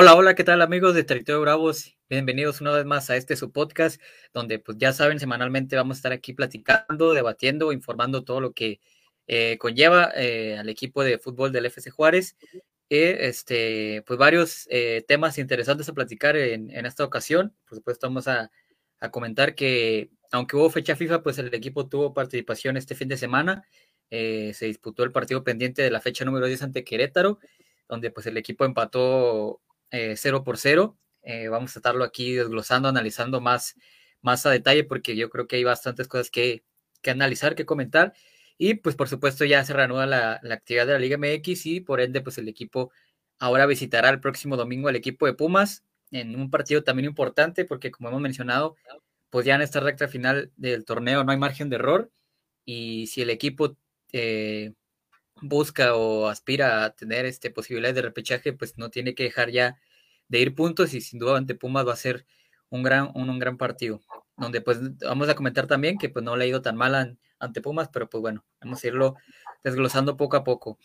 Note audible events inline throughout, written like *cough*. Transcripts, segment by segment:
Hola, hola, ¿qué tal amigos de Territorio Bravos? Bienvenidos una vez más a este su podcast, donde pues ya saben, semanalmente vamos a estar aquí platicando, debatiendo, informando todo lo que eh, conlleva eh, al equipo de fútbol del FC Juárez. Eh, este, pues varios temas interesantes a platicar en, esta ocasión. Por supuesto, vamos a, a, comentar que aunque hubo fecha FIFA, pues el equipo tuvo participación este fin de semana. se disputó el partido pendiente de la fecha número 10 ante Querétaro, donde pues el equipo empató eh, cero por cero. Eh, vamos a estarlo aquí desglosando, analizando más, más a detalle, porque yo creo que hay bastantes cosas que, que analizar, que comentar. Y pues por supuesto ya se reanuda la, la, actividad de la Liga MX y por ende pues el equipo ahora visitará el próximo domingo al equipo de Pumas en un partido también importante porque como hemos mencionado pues ya en esta recta final del torneo no hay margen de error y si el equipo eh, busca o aspira a tener este, posibilidades de repechaje, pues no tiene que dejar ya de ir puntos y sin duda ante Pumas va a ser un gran, un, gran partido. Donde pues vamos a comentar también que pues no le ha ido tan mal ante Pumas, pero pues bueno, vamos a irlo desglosando poco a poco.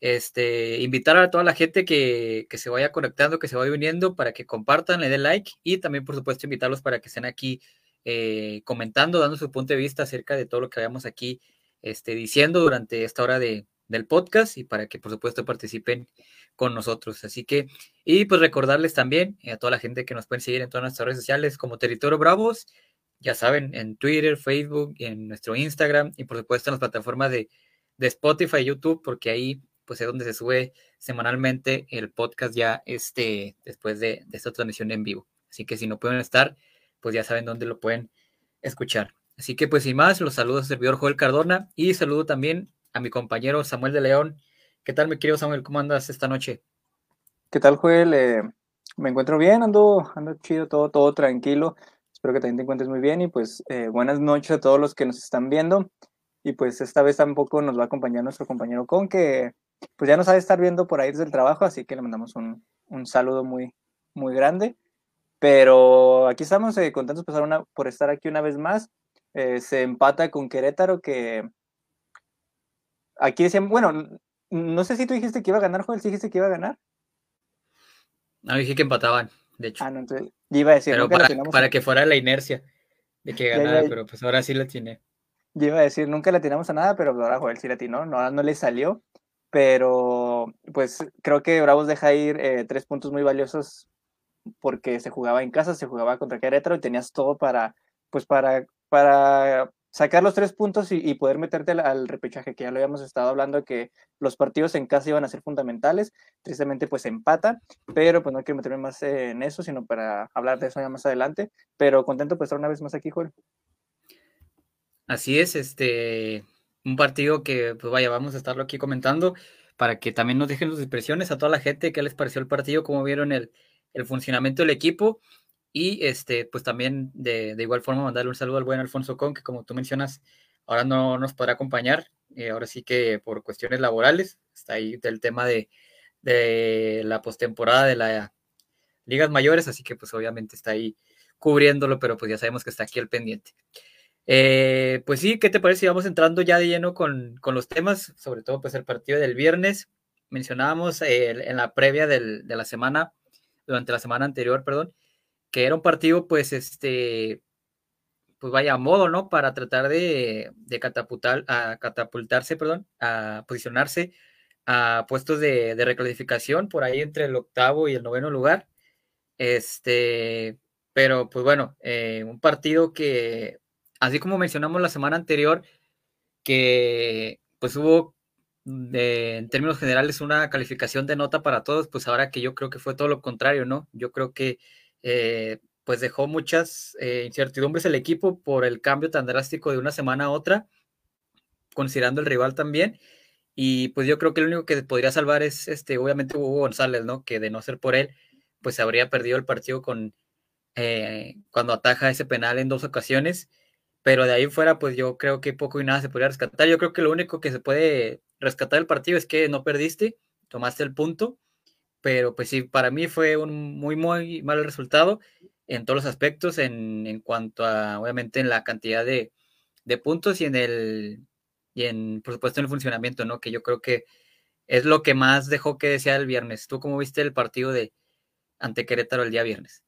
Este, invitar a toda la gente que, que se vaya conectando, que se vaya uniendo para que compartan, le den like y también por supuesto invitarlos para que estén aquí eh, comentando, dando su punto de vista acerca de todo lo que vayamos aquí este, diciendo durante esta hora de, del podcast y para que por supuesto participen con nosotros. Así que, y pues recordarles también a toda la gente que nos pueden seguir en todas nuestras redes sociales como Territorio Bravos, ya saben, en Twitter, Facebook, en nuestro Instagram y por supuesto en las plataformas de, de Spotify, YouTube, porque ahí pues es donde se sube semanalmente el podcast ya este, después de, esta transmisión en vivo. Así que si no pueden estar, pues ya saben dónde lo pueden escuchar. Así que pues sin más, los saludos al servidor Joel Cardona y saludo también a mi compañero Samuel de León. ¿Qué tal, mi querido Samuel? ¿Cómo andas esta noche? ¿Qué tal, Joel? Eh, me encuentro bien, ando, ando chido, todo, todo tranquilo. Espero que también te encuentres muy bien y pues eh, buenas noches a todos los que nos están viendo. Y pues esta vez tampoco nos va a acompañar nuestro compañero Con, que pues ya nos ha de estar viendo por ahí desde el trabajo, así que le mandamos un, un saludo muy, muy grande. Pero aquí estamos eh, contentos por, una, por estar aquí una vez más. se empata con Querétaro, que Aquí decían, bueno, no sé si tú dijiste que iba a ganar, Joel, ¿sí dijiste que iba a ganar? No, dije que empataban, de hecho. Ah, no, entonces, iba a decir. Pero para, que fuera la inercia de que ganara, pero pues ahora sí la tiene. Yo iba a decir, nunca la tiramos a nada, pero ahora Joel sí la atinó, no, no le salió, pero pues creo que Bravos deja ir eh, tres puntos muy valiosos porque se jugaba en casa, se jugaba contra Querétaro y tenías todo para, pues para, para sacar los tres puntos y, poder meterte al, repechaje, que ya lo habíamos estado hablando, que los partidos en casa iban a ser fundamentales. Tristemente, pues empata, pero pues no quiero meterme más en eso, sino para hablar de eso ya más adelante. Pero contento por estar una vez más aquí, Joel. Así es, este, un partido que, pues vaya, vamos a estarlo aquí comentando para que también nos dejen sus expresiones a toda la gente, qué les pareció el partido, cómo vieron el funcionamiento del equipo y este, pues también de, igual forma mandarle un saludo al buen Alfonso Con, que como tú mencionas, ahora no nos podrá acompañar, eh, ahora sí que por cuestiones laborales, está ahí del tema de, de la postemporada de las ligas mayores, así que pues obviamente está ahí cubriéndolo, pero pues ya sabemos que está aquí el pendiente. Eh, pues sí, ¿qué te parece si vamos entrando ya de lleno con, con los temas, sobre todo pues el partido del viernes? Mencionábamos eh, en la previa del, de la semana, durante la semana anterior, perdón, que era un partido, pues, este, pues vaya a modo, ¿no? Para tratar de, de catapultar, a catapultarse, perdón, a posicionarse a puestos de, de, reclasificación por ahí entre el octavo y el noveno lugar. Este, pero pues bueno, eh, un partido que, así como mencionamos la semana anterior, que pues hubo en términos generales una calificación de nota para todos, pues ahora que yo creo que fue todo lo contrario, ¿no? Yo creo que eh, pues dejó muchas eh, incertidumbres el equipo por el cambio tan drástico de una semana a otra, considerando el rival también. Y pues yo creo que el único que podría salvar es este, obviamente Hugo González, ¿no? Que de no ser por él, pues habría perdido el partido con eh, cuando ataja ese penal en dos ocasiones. Pero de ahí fuera, pues yo creo que poco y nada se podría rescatar. Yo creo que lo único que se puede rescatar del partido es que no perdiste, tomaste el punto pero pues sí, para mí fue un muy, muy mal resultado en todos los aspectos, en, en cuanto a, obviamente, en la cantidad de, de, puntos y en el, y en, por supuesto, en el funcionamiento, ¿no? Que yo creo que es lo que más dejó que desear el viernes. ¿Tú cómo viste el partido de, ante Querétaro el día viernes.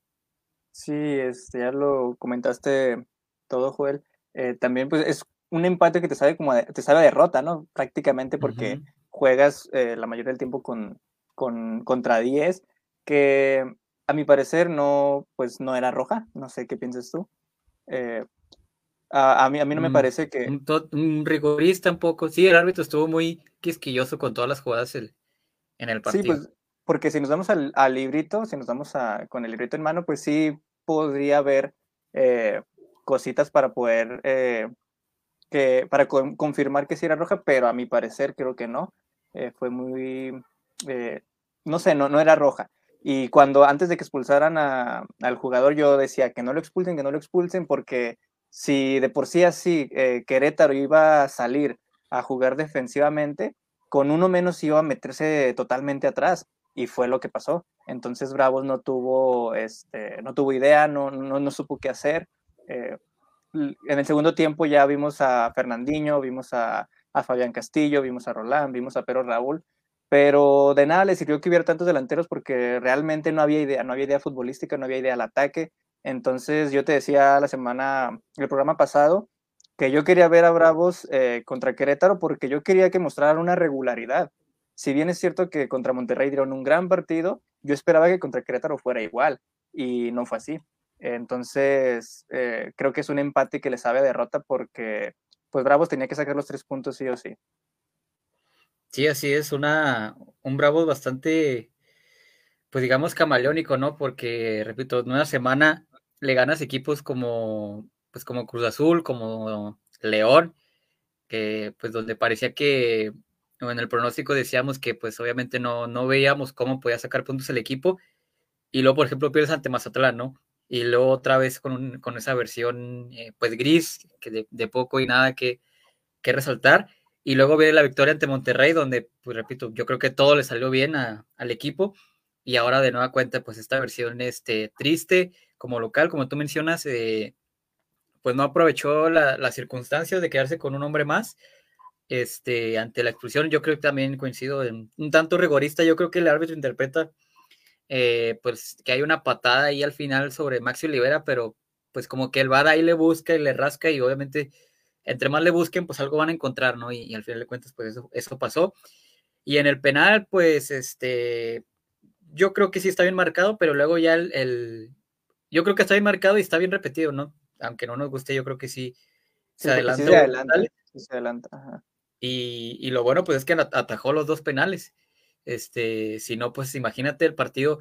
Sí, este, ya lo comentaste todo, Joel. Eh, también pues es un empate que te sabe como te sabe derrota, ¿no? Prácticamente porque juegas eh, la mayoría del tiempo con, con contra 10, que a mi parecer no, pues no era roja. No sé qué piensas tú. Eh, a, mí, a mí no me mm, parece que... Un, rigorista un poco. Sí, el árbitro estuvo muy quisquilloso con todas las jugadas en el partido. Sí, pues porque si nos damos al, librito, si nos damos a, con el librito en mano, pues sí podría haber eh, cositas para poder, eh, que, para confirmar que sí era roja, pero a mi parecer creo que no. Eh, fue muy, no sé, no, no era roja. Y cuando antes de que expulsaran al jugador, yo decía que no lo expulsen, que no lo expulsen, porque si de por sí así Querétaro iba a salir a jugar defensivamente, con uno menos iba a meterse totalmente atrás y fue lo que pasó. Entonces Bravos no tuvo, este, no tuvo idea, no, no, no supo qué hacer. Eh, en el segundo tiempo ya vimos a Fernandinho, vimos a, a, Fabián Castillo, vimos a Roland, vimos a Pedro Raúl, pero de nada le sirvió que hubiera tantos delanteros porque realmente no había idea, no había idea futbolística, no había idea al ataque. Entonces yo te decía la semana, el programa pasado, que yo quería ver a Bravos eh, contra Querétaro porque yo quería que mostraran una regularidad si bien es cierto que contra Monterrey dieron un gran partido, yo esperaba que contra Querétaro fuera igual y no fue así. Entonces, eh, creo que es un empate que le sabe a derrota porque pues Bravos tenía que sacar los tres puntos sí o sí. Sí, así es, una, un Bravos bastante, pues digamos, camaleónico, ¿no? Porque, repito, en una semana le ganas equipos como, pues como Cruz Azul, como León, que pues donde parecía que en el pronóstico decíamos que pues obviamente no, no veíamos cómo podía sacar puntos el equipo y luego por ejemplo pierdes ante Mazatlán, ¿no? Y luego otra vez con, con esa versión eh, pues gris, que de, poco y nada que, que, resaltar. Y luego viene la victoria ante Monterrey, donde, pues repito, yo creo que todo le salió bien al equipo. Y ahora de nueva cuenta, pues esta versión este, triste como local, como tú mencionas, eh, pues no aprovechó la, las circunstancias de quedarse con un hombre más este, ante la expulsión. Yo creo que también coincido en un tanto rigorista. Yo creo que el árbitro interpreta eh, pues que hay una patada ahí al final sobre Maxi Olivera, pero pues como que el VAR ahí le busca y le rasca y obviamente entre más le busquen pues algo van a encontrar, ¿no? Y, al final de cuentas pues eso, eso pasó. Y en el penal pues este, yo creo que sí está bien marcado, pero luego ya el, yo creo que está bien marcado y está bien repetido, ¿no? Aunque no nos guste, yo creo que sí se adelanta. se adelanta. Ajá. Y, lo bueno, pues es que atajó los dos penales. Este, si no, pues imagínate el partido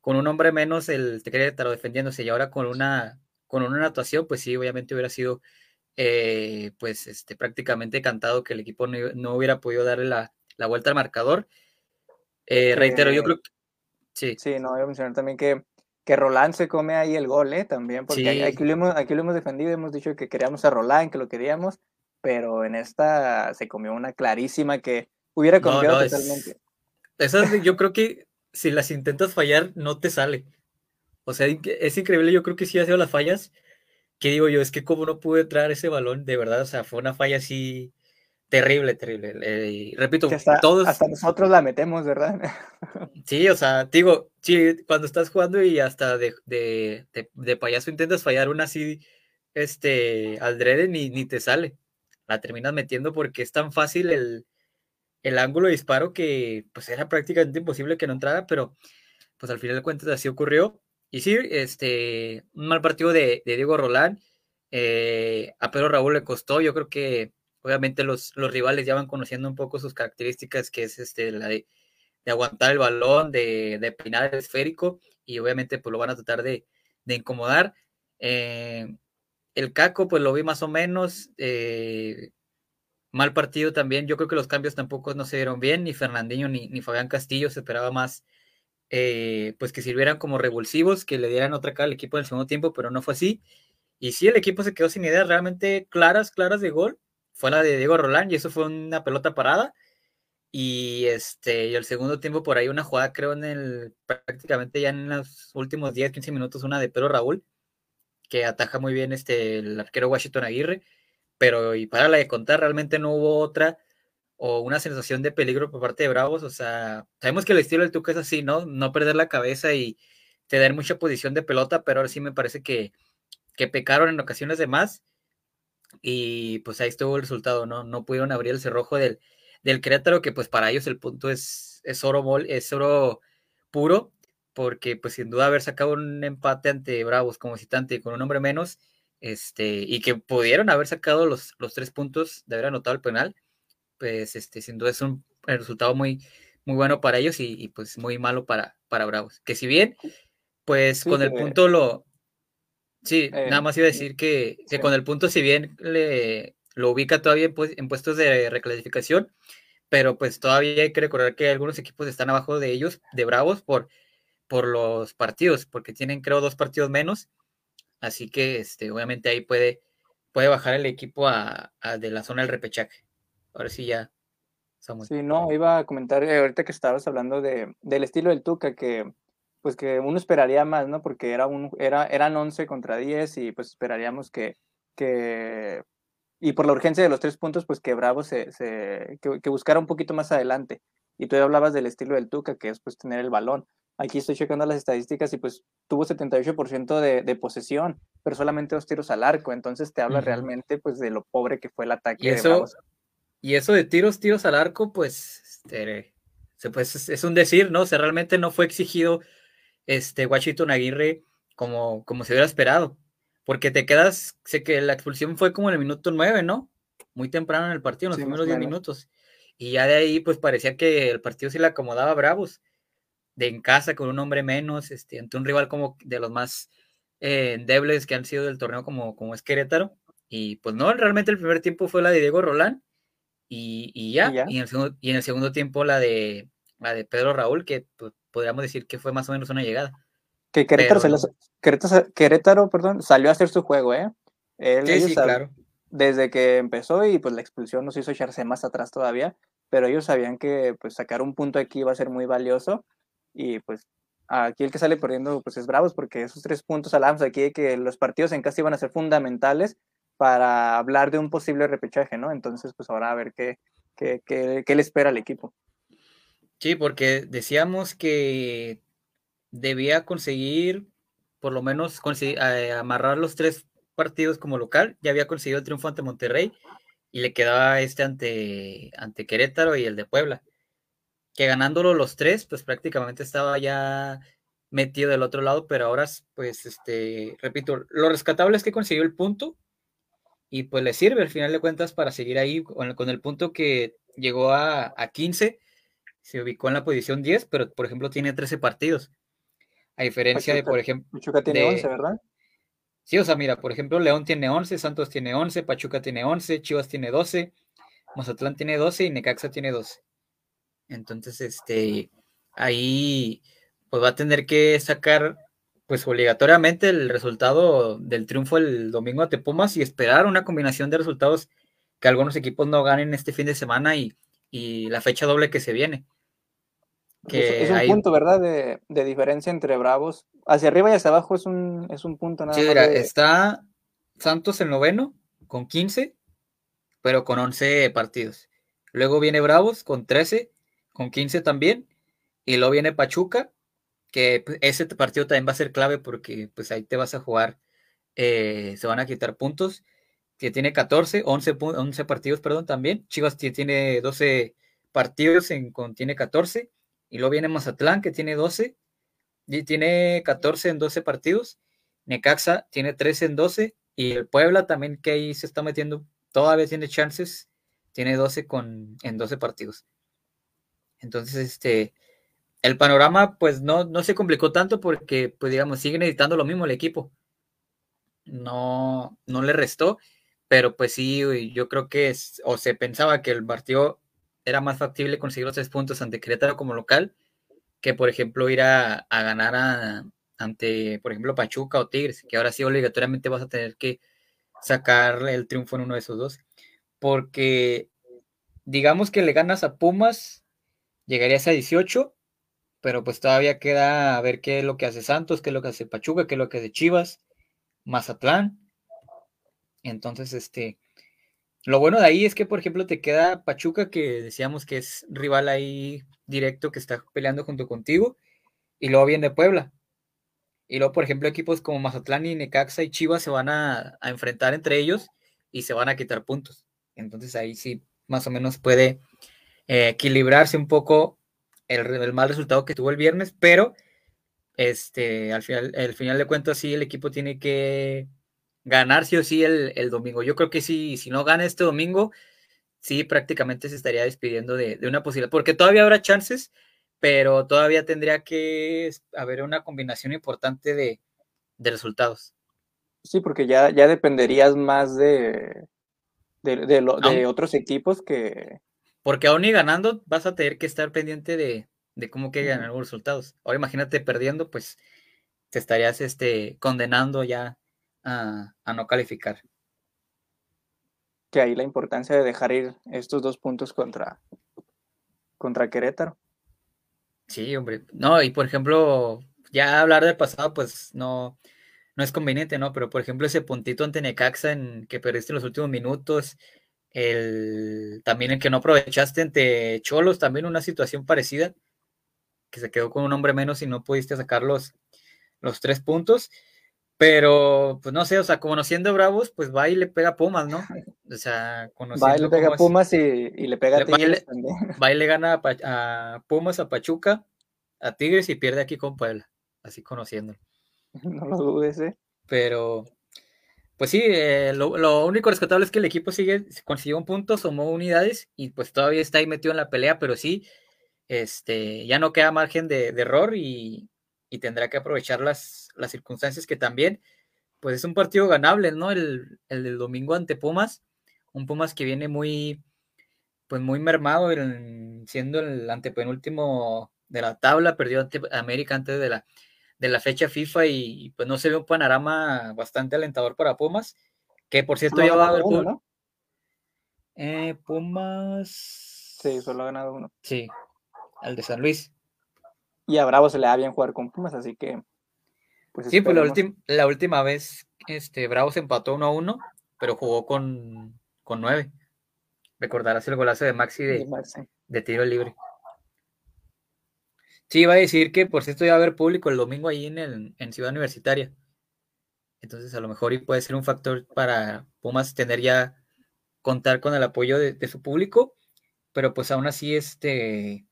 con un hombre menos, el Querétaro defendiéndose y ahora con una, con una actuación, pues sí, obviamente hubiera sido eh, pues este, prácticamente cantado que el equipo no, hubiera podido darle la, vuelta al marcador. Eh, reitero, yo creo que sí. Sí, no, voy a mencionar también que, que Roland se come ahí el gol, ¿eh? También, porque aquí, lo hemos, aquí lo hemos defendido, hemos dicho que queríamos a Roland, que lo queríamos, pero en esta se comió una clarísima que hubiera cambiado totalmente. esas yo *laughs* creo que si las intentas fallar, no te sale. O sea, es increíble, yo creo que sí ha sido las fallas. Que digo yo, es que como no pude traer ese balón, de verdad, o sea, fue una falla así terrible, terrible. Eh, repito, hasta, todos. Hasta nosotros la metemos, ¿verdad? *laughs* sí, o sea, digo, sí, cuando estás jugando y hasta de, de, de, payaso intentas fallar una así, este, al drede, ni, ni te sale la terminas metiendo porque es tan fácil el, ángulo de disparo que pues era prácticamente imposible que no entrara, pero pues al final de cuentas así ocurrió. Y sí, este, un mal partido de, Diego Rolán. Eh, a Pedro Raúl le costó, yo creo que obviamente los, los, rivales ya van conociendo un poco sus características, que es este, la de, aguantar el balón, de, de peinar el esférico, y obviamente pues lo van a tratar de, de incomodar. Eh, el Caco, pues lo vi más o menos. Eh, mal partido también. Yo creo que los cambios tampoco no se dieron bien. Ni Fernandinho ni, ni Fabián Castillo. Se esperaba más, eh, pues que sirvieran como revulsivos, que le dieran otra cara al equipo en el segundo tiempo, pero no fue así. Y sí, el equipo se quedó sin ideas realmente claras, claras de gol. Fue la de Diego Rolán y eso fue una pelota parada. Y este, y el segundo tiempo por ahí una jugada, creo, en el prácticamente ya en los últimos 10, 15 minutos, una de Pedro Raúl que ataja muy bien este, el arquero Washington Aguirre, pero y para la de contar, realmente no hubo otra o una sensación de peligro por parte de Bravos, o sea, sabemos que el estilo del Tuca es así, ¿no? No perder la cabeza y, tener mucha posición de pelota, pero ahora sí me parece que, que pecaron en ocasiones de más. Y pues ahí estuvo el resultado, ¿no? No pudieron abrir el cerrojo del, del Querétaro, que pues para ellos el punto es, es oro es oro puro, porque pues sin duda haber sacado un empate ante Bravos como citante con un hombre menos, este, y que pudieron haber sacado los, los tres puntos de haber anotado el penal, pues este, sin duda es un resultado muy, muy bueno para ellos y, pues muy malo para, para Bravos. Que si bien, pues con el punto lo... Sí, eh, nada más iba a decir que, con el punto, si bien le, lo ubica todavía pues, en puestos de reclasificación, pero pues todavía hay que recordar que algunos equipos están abajo de ellos, de Bravos, por, por los partidos, porque tienen creo dos partidos menos, así que este, obviamente ahí puede, puede bajar el equipo a, de la zona del repechaje. Ahora sí ya Sí, no, iba a comentar eh, ahorita que estabas hablando de, del estilo del Tuca, que pues que uno esperaría más, ¿no? Porque era un, era, eran 11 contra 10 y pues esperaríamos que, que y por la urgencia de los tres puntos, pues que Bravo se, se que, buscara un poquito más adelante. Y tú hablabas del estilo del Tuca, que es pues tener el balón. Aquí estoy checando las estadísticas y pues tuvo 78% de, de posesión, pero solamente dos tiros al arco. Entonces te habla realmente pues de lo pobre que fue el ataque. Y eso, y eso de tiros, tiros al arco, pues, este, pues es un decir, ¿no? O sea, realmente no fue exigido este Washington Aguirre como, como se hubiera esperado. Porque te quedas, sé que la expulsión fue como en el minuto 9, ¿no? Muy temprano en el partido, en los primeros 10 minutos. Y ya de ahí, pues parecía que el partido se le acomodaba a Bravos, de en casa, con un hombre menos, este, ante un rival como de los más eh, endebles que han sido del torneo, como, como es Querétaro. Y pues no, realmente el primer tiempo fue la de Diego Rolán y, ya, ¿Y, en el segundo, y en el segundo tiempo la de, la de Pedro Raúl, que pues, podríamos decir que fue más o menos una llegada. Que Querétaro, Querétaro, perdón, salió a hacer su juego, ¿eh? sí, sí, claro. Desde que empezó y pues la expulsión nos hizo echarse más atrás todavía, pero ellos sabían que pues sacar un punto aquí iba a ser muy valioso y pues aquí el que sale perdiendo pues es Bravos porque esos tres puntos hablamos aquí de que los partidos en casa iban a ser fundamentales para hablar de un posible repechaje, ¿no? Entonces, pues ahora a ver qué, qué, qué, le espera al equipo. Sí, porque decíamos que debía conseguir, por lo menos, conseguir, eh, amarrar los tres partidos como local. Ya había conseguido el triunfo ante Monterrey y le quedaba este ante, ante Querétaro y el de Puebla. Que ganándolo los tres, pues prácticamente estaba ya metido del otro lado, pero ahora, pues, este, repito, lo rescatable es que consiguió el punto y pues le sirve al final de cuentas para seguir ahí con, el punto que llegó a, 15, se ubicó en la posición 10, pero por ejemplo tiene 13 partidos. A diferencia de, por ejemplo... Pachuca tiene 11, ¿verdad? Sí, o sea, mira, por ejemplo, León tiene 11, Santos tiene 11, Pachuca tiene 11, Chivas tiene 12, Mazatlán tiene 12 y Necaxa tiene 12. Entonces, este, ahí pues va a tener que sacar pues obligatoriamente el resultado del triunfo el domingo ante Pumas y esperar una combinación de resultados que algunos equipos no ganen este fin de semana y, la fecha doble que se viene. es, un punto, ¿verdad? De, diferencia entre Bravos. Hacia arriba y hacia abajo es un, es un punto nada sí, Mira, está Santos el noveno con 15, pero con 11 partidos. Luego viene Bravos con 13, con 15 también. Y luego viene Pachuca que pues, ese partido también va a ser clave porque pues ahí te vas a jugar, eh, se van a quitar puntos, que tiene 14, 11, 11 partidos, perdón, también, Chivas tiene 12 partidos, en, tiene 14, y luego viene Mazatlán que tiene 12, y tiene 14 en 12 partidos, Necaxa tiene 13 en 12, y el Puebla también que ahí se está metiendo, todavía tiene chances, tiene 12 con, en 12 partidos. Entonces, este, el panorama pues no, no se complicó tanto porque pues digamos sigue necesitando lo mismo el equipo. No, no le restó, pero pues sí, yo creo que o se pensaba que el partido era más factible conseguir los tres puntos ante Querétaro como local que por ejemplo ir a, ganar ante por ejemplo Pachuca o Tigres, que ahora sí obligatoriamente vas a tener que sacar el triunfo en uno de esos dos. Porque digamos que le ganas a Pumas, llegarías a 18 pero pues todavía queda a ver qué es lo que hace Santos, qué es lo que hace Pachuca, qué es lo que hace Chivas, Mazatlán. Entonces, este, lo bueno de ahí es que, por ejemplo, te queda Pachuca, que decíamos que es rival ahí directo que está peleando junto contigo, y luego viene Puebla. Y luego, por ejemplo, equipos como Mazatlán y Necaxa y Chivas se van a, enfrentar entre ellos y se van a quitar puntos. Entonces ahí sí, más o menos puede eh, equilibrarse un poco el, mal resultado que tuvo el viernes, pero este, al final, al final de cuentas sí el equipo tiene que ganar sí o sí el, domingo. Yo creo que sí, si no gana este domingo, sí prácticamente se estaría despidiendo de, de una posibilidad, porque todavía habrá chances, pero todavía tendría que haber una combinación importante de, resultados. Sí, porque ya, ya dependerías más de, de, otros equipos que... Porque aún y ganando vas a tener que estar pendiente de, cómo que ganar los resultados. Ahora imagínate perdiendo, pues te estarías este, condenando ya a, a no calificar. Que ahí la importancia de dejar ir estos dos puntos contra, contra Querétaro. Sí, hombre. No, y por ejemplo, ya hablar del pasado, pues no, no es conveniente, ¿no? Pero por ejemplo, ese puntito ante Necaxa en que perdiste en los últimos minutos, el también el que no aprovechaste ante Cholos, también una situación parecida, que se quedó con un hombre menos y no pudiste sacar los, los tres puntos. Pero, pues no sé, o sea, conociendo Bravos, pues va y le pega a Pumas, ¿no? O sea, conociendo. Va y le pega a Pumas y, le pega a Tigres también. *laughs* Va y le gana a, Pumas, a Pachuca, a Tigres y pierde aquí con Puebla, así conociendo. *laughs* No lo dudes, ¿eh? Pero, pues sí, eh, lo, único rescatable es que el equipo sigue, consiguió un punto, sumó unidades y pues todavía está ahí metido en la pelea, pero sí, este, ya no queda margen de error y, y tendrá que aprovechar las, las circunstancias que también, pues es un partido ganable, ¿no? El, del domingo ante Pumas, un Pumas que viene muy, pues muy mermado, siendo el antepenúltimo de la tabla, perdió ante América antes de la, de la fecha FIFA y, pues no se ve un panorama bastante alentador para Pumas, que por cierto ya va a haber... Uno, eh, Pumas... Sí, solo ha ganado uno. Sí, al de San Luis. Y a Bravo se le da bien jugar con Pumas, así que. Pues sí, pues la, última vez este, Bravo se empató 1 a 1, pero jugó con, con 9. Recordarás el golazo de Maxi de, de tiro libre. Sí, iba a decir que por cierto iba a haber público el domingo ahí en, el, en Ciudad Universitaria. Entonces a lo mejor puede ser un factor para Pumas tener ya contar con el apoyo de, de su público, pero pues aún así este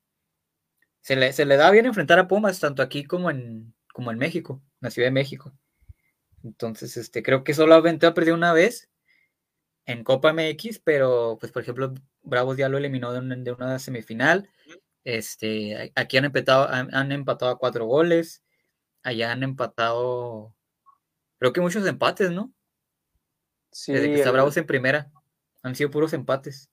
se le, da bien enfrentar a Pumas, tanto aquí como en, como en México, en la Ciudad de México. Entonces, este, creo que solamente ha perdido una vez en Copa MX, pero, pues, por ejemplo, Bravos ya lo eliminó de una, semifinal. Este, aquí han empatado, han, empatado a cuatro goles. Allá han empatado, creo que muchos empates, ¿no? Sí, Desde que está Bravos en primera. Han sido puros empates.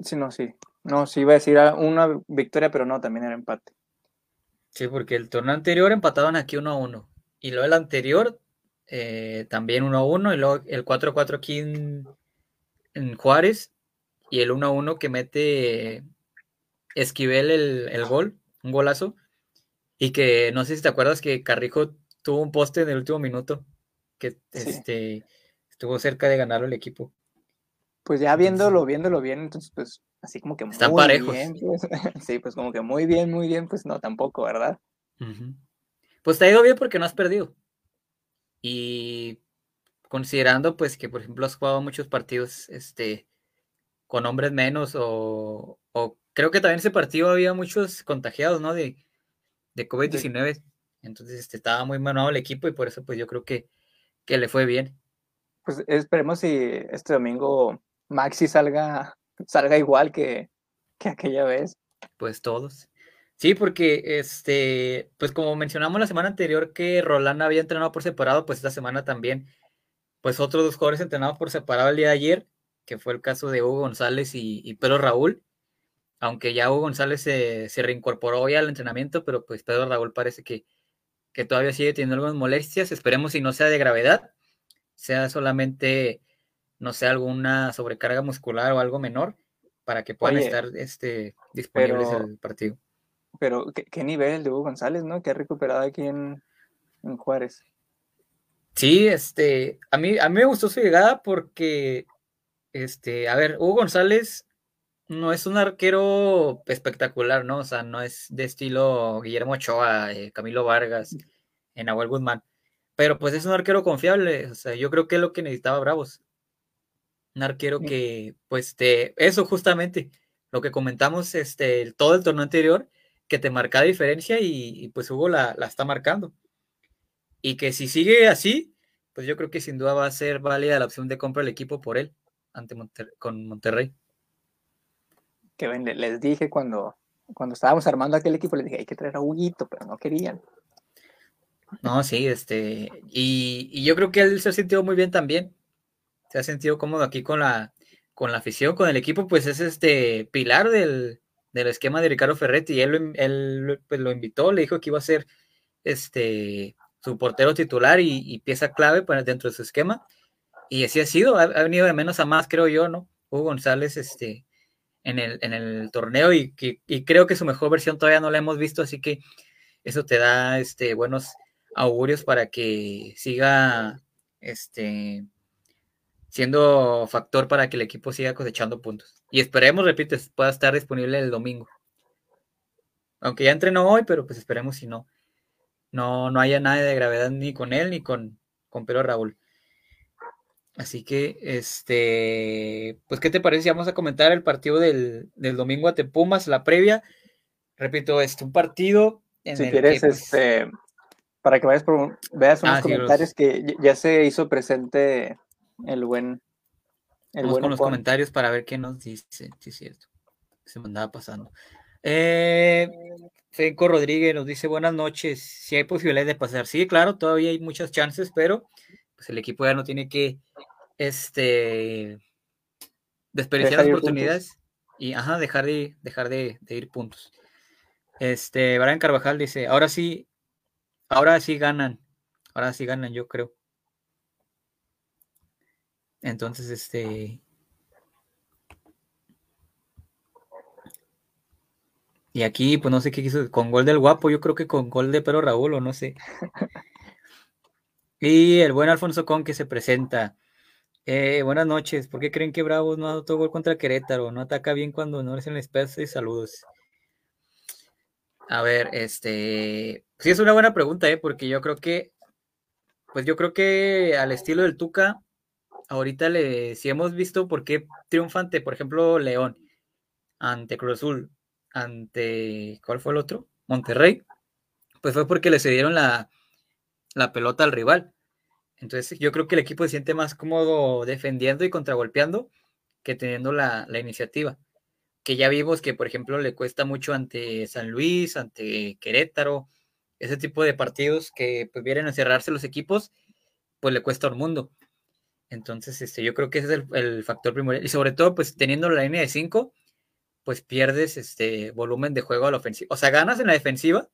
Sí, no, sí. No, sí iba a decir una victoria, pero no, también era empate. Sí, porque el torneo anterior empataban aquí 1 a 1. Y luego el anterior eh, también 1 a 1. Y luego el 4 a 4 aquí en, Juárez. Y el 1 a 1 que mete Esquivel el, gol, un golazo. Y que no sé si te acuerdas que Carrijo tuvo un poste en el último minuto. Que este, estuvo cerca de ganarlo el equipo. Pues ya viéndolo, viéndolo bien, entonces pues así como que Están muy parejos. bien. Pues, *laughs* sí, pues como que muy bien, muy bien, pues no, tampoco, ¿verdad? Pues te ha ido bien porque no has perdido. Y considerando pues que por ejemplo has jugado muchos partidos este con hombres menos o, creo que también ese partido había muchos contagiados, ¿no? De, de COVID-19. Entonces este, estaba muy manado el equipo y por eso pues yo creo que, que le fue bien. Pues esperemos si este domingo Maxi salga salga igual que, aquella vez. Pues todos. Sí, porque este, pues como mencionamos la semana anterior que Roland había entrenado por separado, pues esta semana también, pues otros dos jugadores entrenados por separado el día de ayer, que fue el caso de Hugo González y, Pedro Raúl, aunque ya Hugo González se, reincorporó hoy al entrenamiento, pero pues Pedro Raúl parece que, que todavía sigue teniendo algunas molestias, esperemos si no sea de gravedad, sea solamente no sé, alguna sobrecarga muscular o algo menor para que puedan estar este, disponibles en el partido. Pero, ¿qué, nivel de Hugo González, ¿no? Que ha recuperado aquí en, Juárez. Sí, este, a mí, a mí me gustó su llegada porque, este, a ver, Hugo González no es un arquero espectacular, ¿no? O sea, no es de estilo Guillermo Ochoa, eh, Camilo Vargas, en Nahuel Guzmán. Pero pues es un arquero confiable. O sea, yo creo que es lo que necesitaba Bravos. Un arquero que, pues, te, eso justamente, lo que comentamos este, todo el torneo anterior, que te marca diferencia y, pues Hugo la, la, está marcando. Y que si sigue así, pues yo creo que sin duda va a ser válida la opción de compra del equipo por él ante con Monterrey que les dije cuando, cuando estábamos armando aquel equipo, les dije, hay que traer a Huguito, pero no querían. No, sí, este, y, yo creo que él se ha sentido muy bien también. Se ha sentido cómodo aquí con la, con la afición, con el equipo, pues es este pilar del, esquema de Ricardo Ferretti. Y él, él pues, lo invitó, le dijo que iba a ser este su portero titular y, pieza clave para dentro de su esquema. Y así ha sido, ha, venido de menos a más, creo yo, ¿no? Hugo González, este, en el, en el torneo y, y, creo que su mejor versión todavía no la hemos visto, así que eso te da este, buenos augurios para que siga este, siendo factor para que el equipo siga cosechando puntos. Y esperemos, repito, pueda estar disponible el domingo. Aunque ya entrenó hoy, pero pues esperemos si no, no, no haya nada de gravedad ni con él ni con, con Pedro Raúl. Así que, este, pues, ¿qué te parece vamos a comentar el partido del, domingo ante Pumas, la previa? Repito, este, un partido en si quieres, pues este, para que vayas por, veas unos ah, comentarios que ya se hizo presente el buen... El vamos con los comentarios para ver qué nos dice, si es cierto. Se me andaba pasando. Eh, Fenco Rodríguez nos dice buenas noches. Si hay posibilidades de pasar. Sí, claro, todavía hay muchas chances, pero pues el equipo ya no tiene que este, desperdiciar las oportunidades y ajá, dejar de, dejar de, ir puntos. Este, Brian Carvajal dice, ahora sí, ahora sí ganan, ahora sí ganan, yo creo. Entonces, este, Y aquí, pues no sé qué quiso, con gol del guapo, yo creo que con gol de Pero Raúl, o no sé. *laughs* y el buen Alfonso Con que se presenta. Eh, buenas noches. ¿Por qué creen que Bravos no ha dado gol contra Querétaro? No ataca bien cuando no es en el espacio. Saludos. A ver, este. Sí, es una buena pregunta, ¿eh? Porque yo creo que. Pues yo creo que al estilo del Tuca, ahorita le. Si hemos visto por qué triunfante, por ejemplo, León, ante Cruz Azul, ante. ¿Cuál fue el otro? Monterrey. Pues fue porque le cedieron la, la pelota al rival. Entonces yo creo que el equipo se siente más cómodo defendiendo y contragolpeando que teniendo la, iniciativa. Que ya vimos que, por ejemplo, le cuesta mucho ante San Luis, ante Querétaro, ese tipo de partidos que pues vienen a cerrarse los equipos, pues le cuesta un mundo. Entonces, este, yo creo que ese es el, factor primordial. Y sobre todo, pues teniendo la línea de 5, pues pierdes este volumen de juego a la ofensiva. O sea, ganas en la defensiva,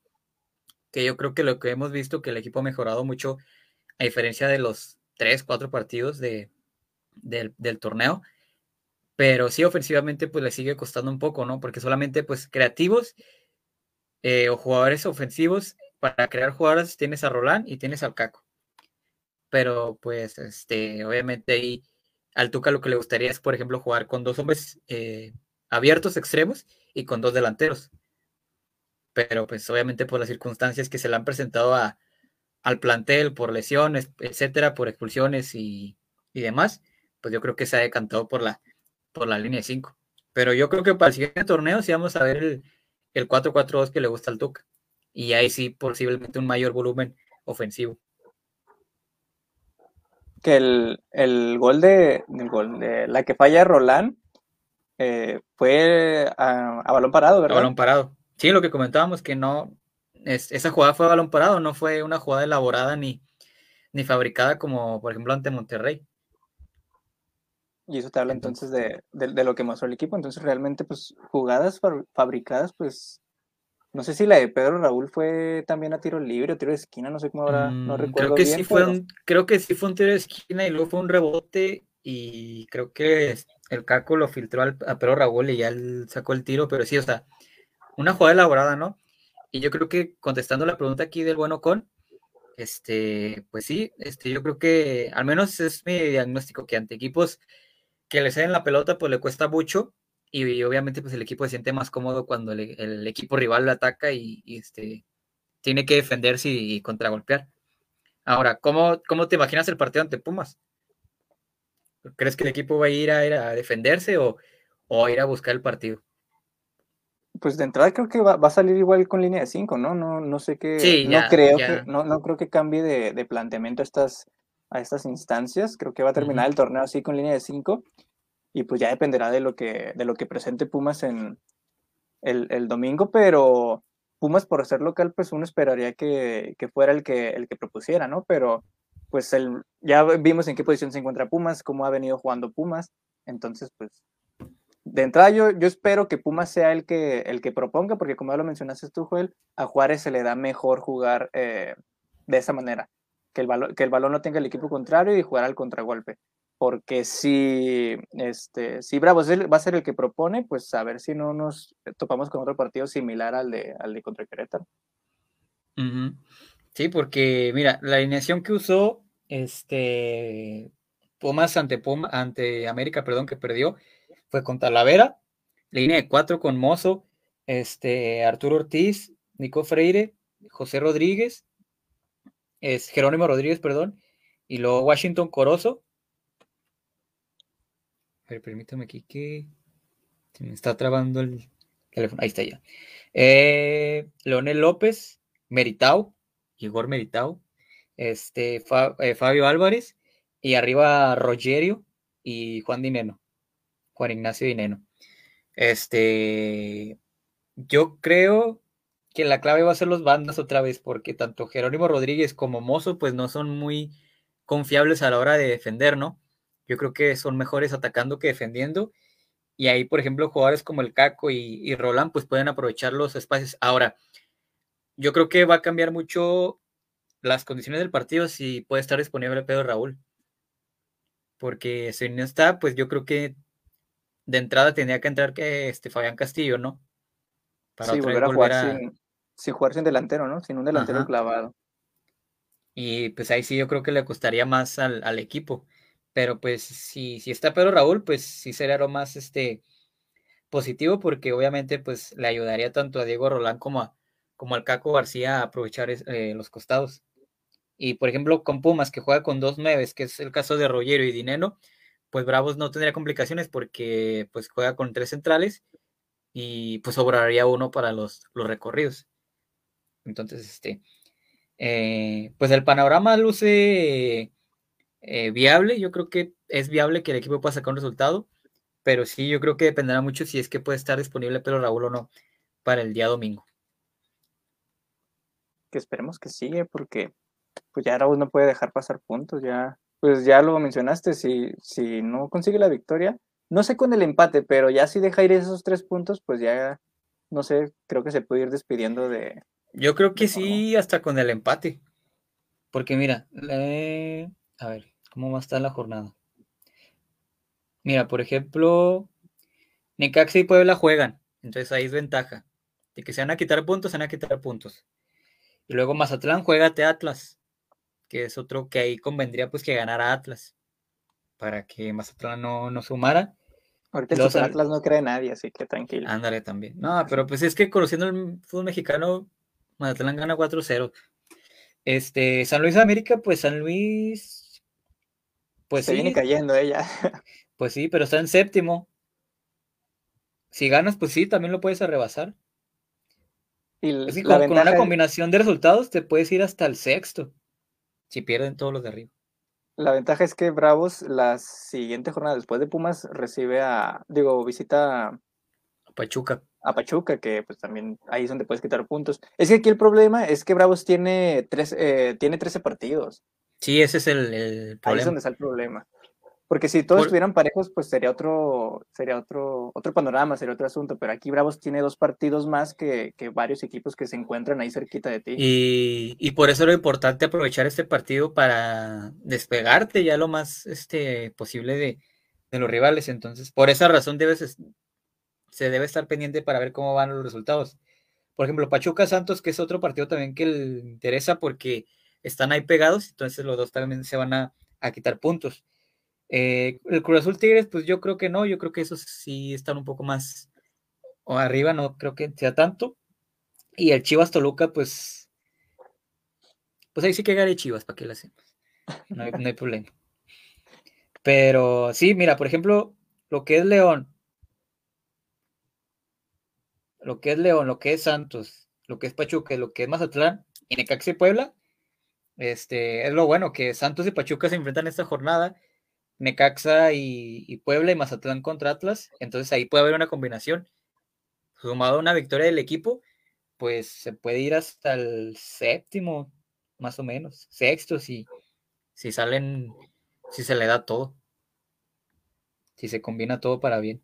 que yo creo que lo que hemos visto, que el equipo ha mejorado mucho a diferencia de los tres, cuatro partidos de, del, torneo. Pero sí, ofensivamente, pues le sigue costando un poco, ¿no? Porque solamente, pues, creativos eh, o jugadores ofensivos, para crear jugadores tienes a Roland y tienes al Caco. Pero, pues, este, obviamente ahí al Tuca lo que le gustaría es, por ejemplo, jugar con dos hombres eh, abiertos, extremos, y con dos delanteros. Pero, pues, obviamente, por las circunstancias que se le han presentado a, al plantel por lesiones, etcétera, por expulsiones y, demás, pues yo creo que se ha decantado por la, por la línea de 5. Pero yo creo que para el siguiente torneo sí vamos a ver el, el 4-4-2 que le gusta al Tuca. Y ahí sí posiblemente un mayor volumen ofensivo. Que el, gol, de, gol de la que falla Roland eh, fue a, a, balón parado, ¿verdad? A balón parado. Sí, lo que comentábamos, que no, esa jugada fue balón parado, no fue una jugada elaborada ni, ni fabricada como, por ejemplo, ante Monterrey. Y eso te habla entonces de, lo que mostró el equipo. Entonces, realmente, pues, jugadas fabricadas, pues, no sé si la de Pedro Raúl fue también a tiro libre o tiro de esquina, no sé cómo ahora, no mm, recuerdo. Creo que, sí fue un, creo que sí fue un tiro de esquina y luego fue un rebote y creo que el Caco lo filtró a Pedro Raúl y ya él sacó el tiro, pero sí, o sea, una jugada elaborada, ¿no? Y yo creo que contestando la pregunta aquí del bueno con, este, pues sí, este, yo creo que al menos es mi diagnóstico que ante equipos que le ceden la pelota, pues le cuesta mucho y, obviamente pues el equipo se siente más cómodo cuando el, equipo rival lo ataca y, este, tiene que defenderse y, contragolpear. Ahora, ¿cómo, ¿cómo te imaginas el partido ante Pumas? ¿Crees que el equipo va a ir a, ir a defenderse o, o, a ir a buscar el partido? Pues de entrada creo que va, a salir igual con línea de 5, ¿no? ¿no? No sé qué. no, creo Que, no, no creo que cambie de, de planteamiento a estas, a estas instancias. Creo que va a terminar el torneo así con línea de 5 y pues ya dependerá de lo que, de lo que presente Pumas en el, domingo, pero Pumas por ser local, pues uno esperaría que, fuera el que, el que propusiera, ¿no? Pero pues el, ya vimos en qué posición se encuentra Pumas, cómo ha venido jugando Pumas, entonces pues de entrada yo, yo espero que Pumas sea el que, el que proponga, porque como ya lo mencionaste tú, Joel, a Juárez se le da mejor jugar eh, de esa manera, que el, balón, que el balón no tenga el equipo contrario y jugar al contragolpe porque si, este, si Bravo va a ser el que propone, pues a ver si no nos topamos con otro partido similar al de, al de contra Querétaro. Sí, porque mira, la alineación que usó este Pumas ante Puma, ante América, perdón, que perdió, fue con Talavera, línea de cuatro con Mozo, este, Arturo Ortiz, Nico Freire, José Rodríguez, es Jerónimo Rodríguez, perdón, y luego Washington Corozo, a ver, permítame aquí que se me está trabando el teléfono. Ahí está ya. Eh, Leonel López, Meritao, Igor Meritao, este, eh, Fabio Álvarez, y arriba Rogerio y Juan Dineno, Juan Ignacio Dineno. Este, yo creo que la clave va a ser los bandas otra vez, porque tanto Jerónimo Rodríguez como Mozo, pues no son muy confiables a la hora de defender, ¿no? Yo creo que son mejores atacando que defendiendo. Y ahí, por ejemplo, jugadores como el Caco y, Roland, pues pueden aprovechar los espacios. Ahora, yo creo que va a cambiar mucho las condiciones del partido si puede estar disponible Pedro Raúl. Porque si no está, pues yo creo que de entrada tendría que entrar que este Fabián Castillo, ¿no? Para sí, volver a jugar Sin, jugar sin delantero, ¿no? Sin un delantero clavado. Y pues ahí sí yo creo que le costaría más al, al equipo. Pero pues si, si está Pedro Raúl, pues sí sería lo más este, positivo porque obviamente pues le ayudaría tanto a Diego Rolán como, a, como al Caco García a aprovechar eh, los costados. Y por ejemplo con Pumas que juega con dos nueves, que es el caso de Rollero y Dineno, pues Bravos no tendría complicaciones porque pues juega con tres centrales y pues sobraría uno para los, los recorridos. Entonces, este, eh, pues el panorama luce eh, viable. Yo creo que es viable que el equipo pueda sacar un resultado, pero sí, yo creo que dependerá mucho si es que puede estar disponible pero Raúl o no para el día domingo. Que esperemos que sigue, porque pues ya Raúl no puede dejar pasar puntos, ya, pues ya lo mencionaste, si, si no consigue la victoria, no sé con el empate, pero ya si deja ir esos tres puntos, pues ya, no sé, creo que se puede ir despidiendo de... Yo creo que sí, hasta con el empate. Porque mira, a ver, ¿cómo va a estar la jornada? Mira, por ejemplo, Necaxa y Puebla juegan, entonces ahí es ventaja. De que se van a quitar puntos, se van a quitar puntos. Y luego Mazatlán juega a Atlas, que es otro que ahí convendría pues que ganara Atlas, para que Mazatlán no, no sumara. Ahorita el Atlas no cree nadie, así que tranquilo. Ándale también. No, pero pues es que conociendo el fútbol mexicano, Mazatlán gana 4-0. Este, San Luis América, pues San Luis pues Se viene cayendo ella. *laughs* Pues sí, pero está en séptimo. Si ganas, pues sí, también lo puedes rebasar. Y con, una combinación de resultados te puedes ir hasta el sexto. Si pierden todos los de arriba. La ventaja es que Bravos, la siguiente jornada después de Pumas, recibe a, digo, visita a Pachuca. A Pachuca, que pues también ahí es donde puedes quitar puntos. Es que aquí el problema es que Bravos tiene, tres, eh, tiene 13 partidos. Sí, ese es el, problema. Ahí es donde está el problema. Porque si todos estuvieran parejos, pues sería otro, sería otro, otro panorama, sería otro asunto. Pero aquí Bravos tiene dos partidos más que, varios equipos que se encuentran ahí cerquita de ti. Y, por eso es lo importante aprovechar este partido para despegarte ya lo más este, posible de, los rivales. Entonces, por esa razón debes, se debe estar pendiente para ver cómo van los resultados. Por ejemplo, Pachuca Santos, que es otro partido también que le interesa porque están ahí pegados, entonces los dos también se van a, quitar puntos. Eh, el Cruz Azul Tigres, pues yo creo que no, yo creo que esos sí están un poco más arriba, no creo que sea tanto. Y el Chivas Toluca, pues, pues ahí sí que gane Chivas, ¿para qué lo hacemos? No hay, no hay problema. Pero sí, mira, por ejemplo, lo que es León, lo que es León, lo que es Santos, lo que es Pachuca, lo que es Mazatlán y Necaxa y Puebla, este, es lo bueno que Santos y Pachuca se enfrentan esta jornada, Necaxa y, Puebla y Mazatlán contra Atlas, entonces ahí puede haber una combinación. Sumado a una victoria del equipo, pues se puede ir hasta el séptimo, más o menos, sexto, si, si salen, si se le da todo, si se combina todo para bien.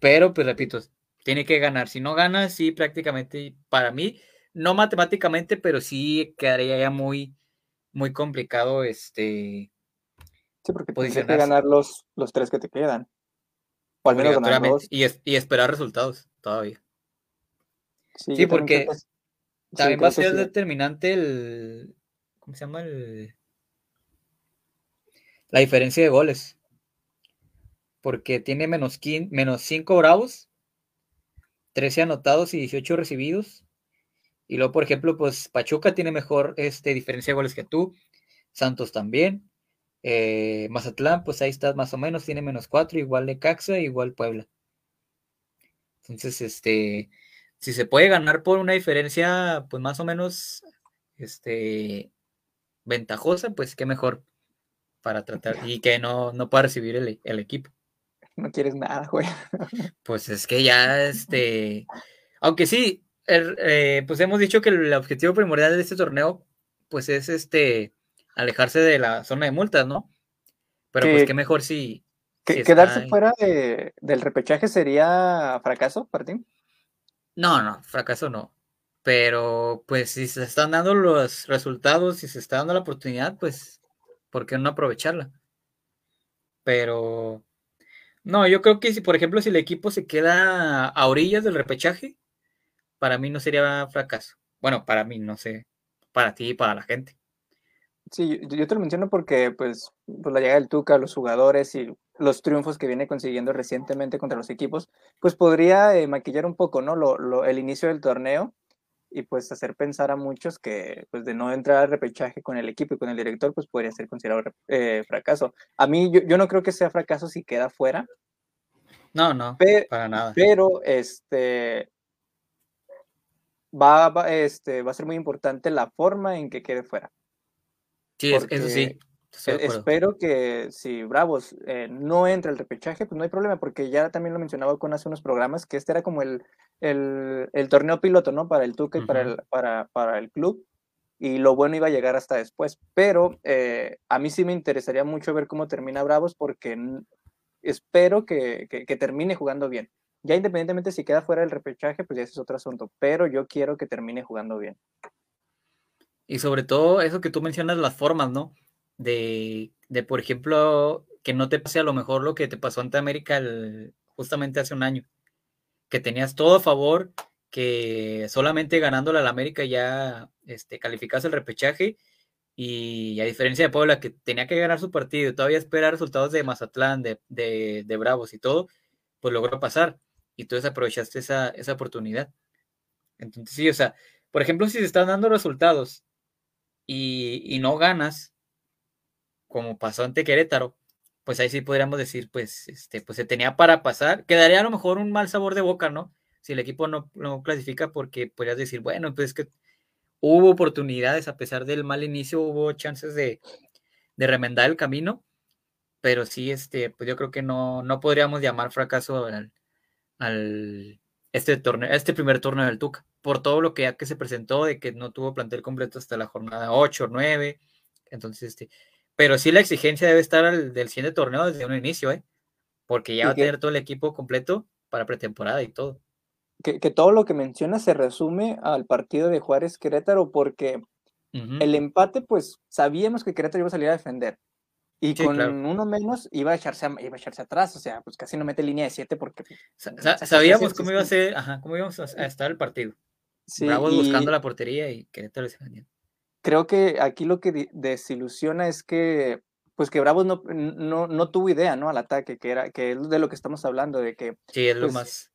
Pero, pues repito, tiene que ganar. Si no gana, sí, prácticamente para mí, no matemáticamente, pero sí quedaría ya muy, muy complicado este. Sí, porque tienes que ganar los, los tres que te quedan. O al menos ganar dos. Y, y esperar resultados todavía. Sí, porque también va a ser determinante el. ¿Cómo se llama? El, la diferencia de goles. Porque tiene menos, menos 5 bravos 13 anotados y 18 recibidos. Y luego, por ejemplo, pues Pachuca tiene mejor este, diferencia de goles que tú. Santos también. Eh, Mazatlán, pues ahí está más o menos, tiene menos 4, igual de Caxa, igual Puebla. Entonces, este, si se puede ganar por una diferencia, pues más o menos, este, ventajosa, pues qué mejor para tratar *laughs* y que no, no pueda recibir el, el equipo no quieres nada, güey. *laughs* Pues es que ya, este, aunque sí, er, eh, pues hemos dicho que el objetivo primordial de este torneo, pues es este, alejarse de la zona de multas, ¿no? Pero pues qué mejor si... ¿Quedarse fuera del repechaje sería fracaso para ti? No, no, fracaso no. Pero pues si se están dando los resultados, si se está dando la oportunidad, pues, ¿por qué no aprovecharla? Pero no, yo creo que si, por ejemplo, si el equipo se queda a orillas del repechaje, para mí no sería fracaso. Bueno, para mí, no sé, para ti y para la gente. Sí, yo, te lo menciono porque, pues, pues, la llegada del Tuca, los jugadores y los triunfos que viene consiguiendo recientemente contra los equipos, pues podría eh, maquillar un poco, ¿no? Lo, el inicio del torneo y pues hacer pensar a muchos que, pues, de no entrar al repechaje con el equipo y con el director, pues podría ser considerado eh, fracaso. A mí, yo, yo no creo que sea fracaso si queda fuera, no, no, para nada. Pero este va, este va a ser muy importante la forma en que quede fuera. Sí, eso sí. E, espero que si Bravos eh, no entra el repechaje, pues no hay problema, porque ya también lo mencionaba con hace unos programas, que este era como el, el, torneo piloto, ¿no? Para el Tuca y para, el, para, para el club y lo bueno iba a llegar hasta después. Pero eh, a mí sí me interesaría mucho ver cómo termina Bravos porque espero que, termine jugando bien. Ya independientemente si queda fuera del repechaje, pues ya ese es otro asunto, pero yo quiero que termine jugando bien. Y sobre todo eso que tú mencionas, las formas, ¿no? De, por ejemplo, que no te pase a lo mejor lo que te pasó ante América justamente hace un año, que tenías todo a favor, que solamente ganándole al América ya este, calificas el repechaje y a diferencia de Puebla, que tenía que ganar su partido, todavía esperar resultados de Mazatlán, de, de, Bravos y todo, pues logró pasar. Y tú aprovechaste esa, esa oportunidad. Entonces, sí, o sea, por ejemplo, si se están dando resultados y, no ganas, como pasó ante Querétaro, pues ahí sí podríamos decir, pues, este, pues se tenía para pasar. Quedaría a lo mejor un mal sabor de boca, ¿no? Si el equipo no, no clasifica, porque podrías decir, bueno, pues es que hubo oportunidades, a pesar del mal inicio, hubo chances de, remendar el camino, pero sí, este, pues yo creo que no, no podríamos llamar fracaso al, este torneo, este primer torneo del Tuca, por todo lo que ya que se presentó, de que no tuvo plantel completo hasta la jornada 8 o 9, entonces, este, pero sí la exigencia debe estar al, del siguiente torneo desde un inicio, ¿eh? porque ya va a tener todo el equipo completo para pretemporada y todo que, todo lo que menciona se resume al partido de Juárez Querétaro porque el empate, pues sabíamos que Querétaro iba a salir a defender. Y con uno menos iba a, echarse a, iba a echarse atrás, o sea, pues casi no mete línea de siete porque... sabíamos cómo iba a ser, ajá, cómo íbamos a, estar el partido. Sí, buscando la portería y Querétaro. Creo que aquí lo que desilusiona es que pues que Bravos no, no, no, tuvo idea, ¿no? Al ataque, que era, que es de lo que estamos hablando, de que... Sí, es lo pues, más...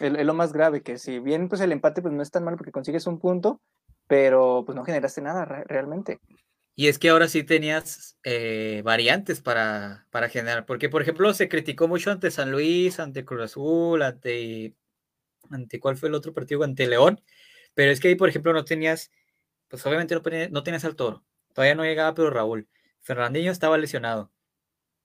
Es, lo más grave, que si bien pues el empate pues no es tan mal porque consigues un punto, pero pues no generaste nada realmente. Y es que ahora sí tenías eh, variantes para, para generar, porque por ejemplo se criticó mucho ante San Luis, ante Cruz Azul, ante, ante cuál fue el otro partido, ante León, pero es que ahí por ejemplo no tenías, pues obviamente no, no tenías al toro, todavía no llegaba pero Raúl, Fernandinho estaba lesionado,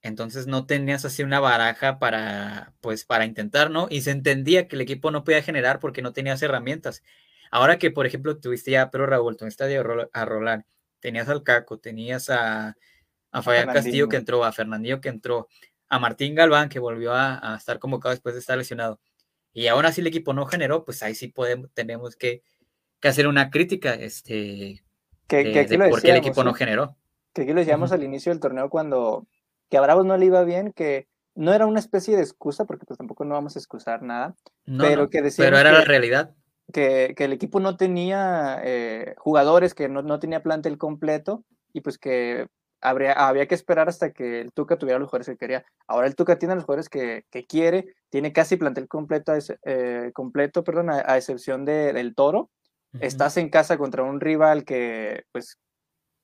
entonces no tenías así una baraja para, pues para intentar, ¿no? Y se entendía que el equipo no podía generar porque no tenías herramientas. Ahora que por ejemplo tuviste ya a Pedro Raúl, tuviste a Roland, tenías al Caco, tenías a, a Fabián Castillo que entró, a Fernandillo que entró, a Martín Galván que volvió a, estar convocado después de estar lesionado. Y aún así el equipo no generó, pues ahí sí podemos, tenemos que, hacer una crítica este, que, de, por qué el equipo no generó. Que aquí lo decíamos al inicio del torneo cuando que a Bravos no le iba bien, que no era una especie de excusa, porque pues tampoco no vamos a excusar nada, pero que Pero era la realidad que, el equipo no tenía eh, jugadores, que no, tenía plantel completo y pues que habría, había que esperar hasta que el Tuca tuviera los jugadores que quería. Ahora el Tuca tiene los jugadores que, quiere, tiene casi plantel completo, eh, completo perdón, a, excepción del Toro. Estás en casa contra un rival que, pues,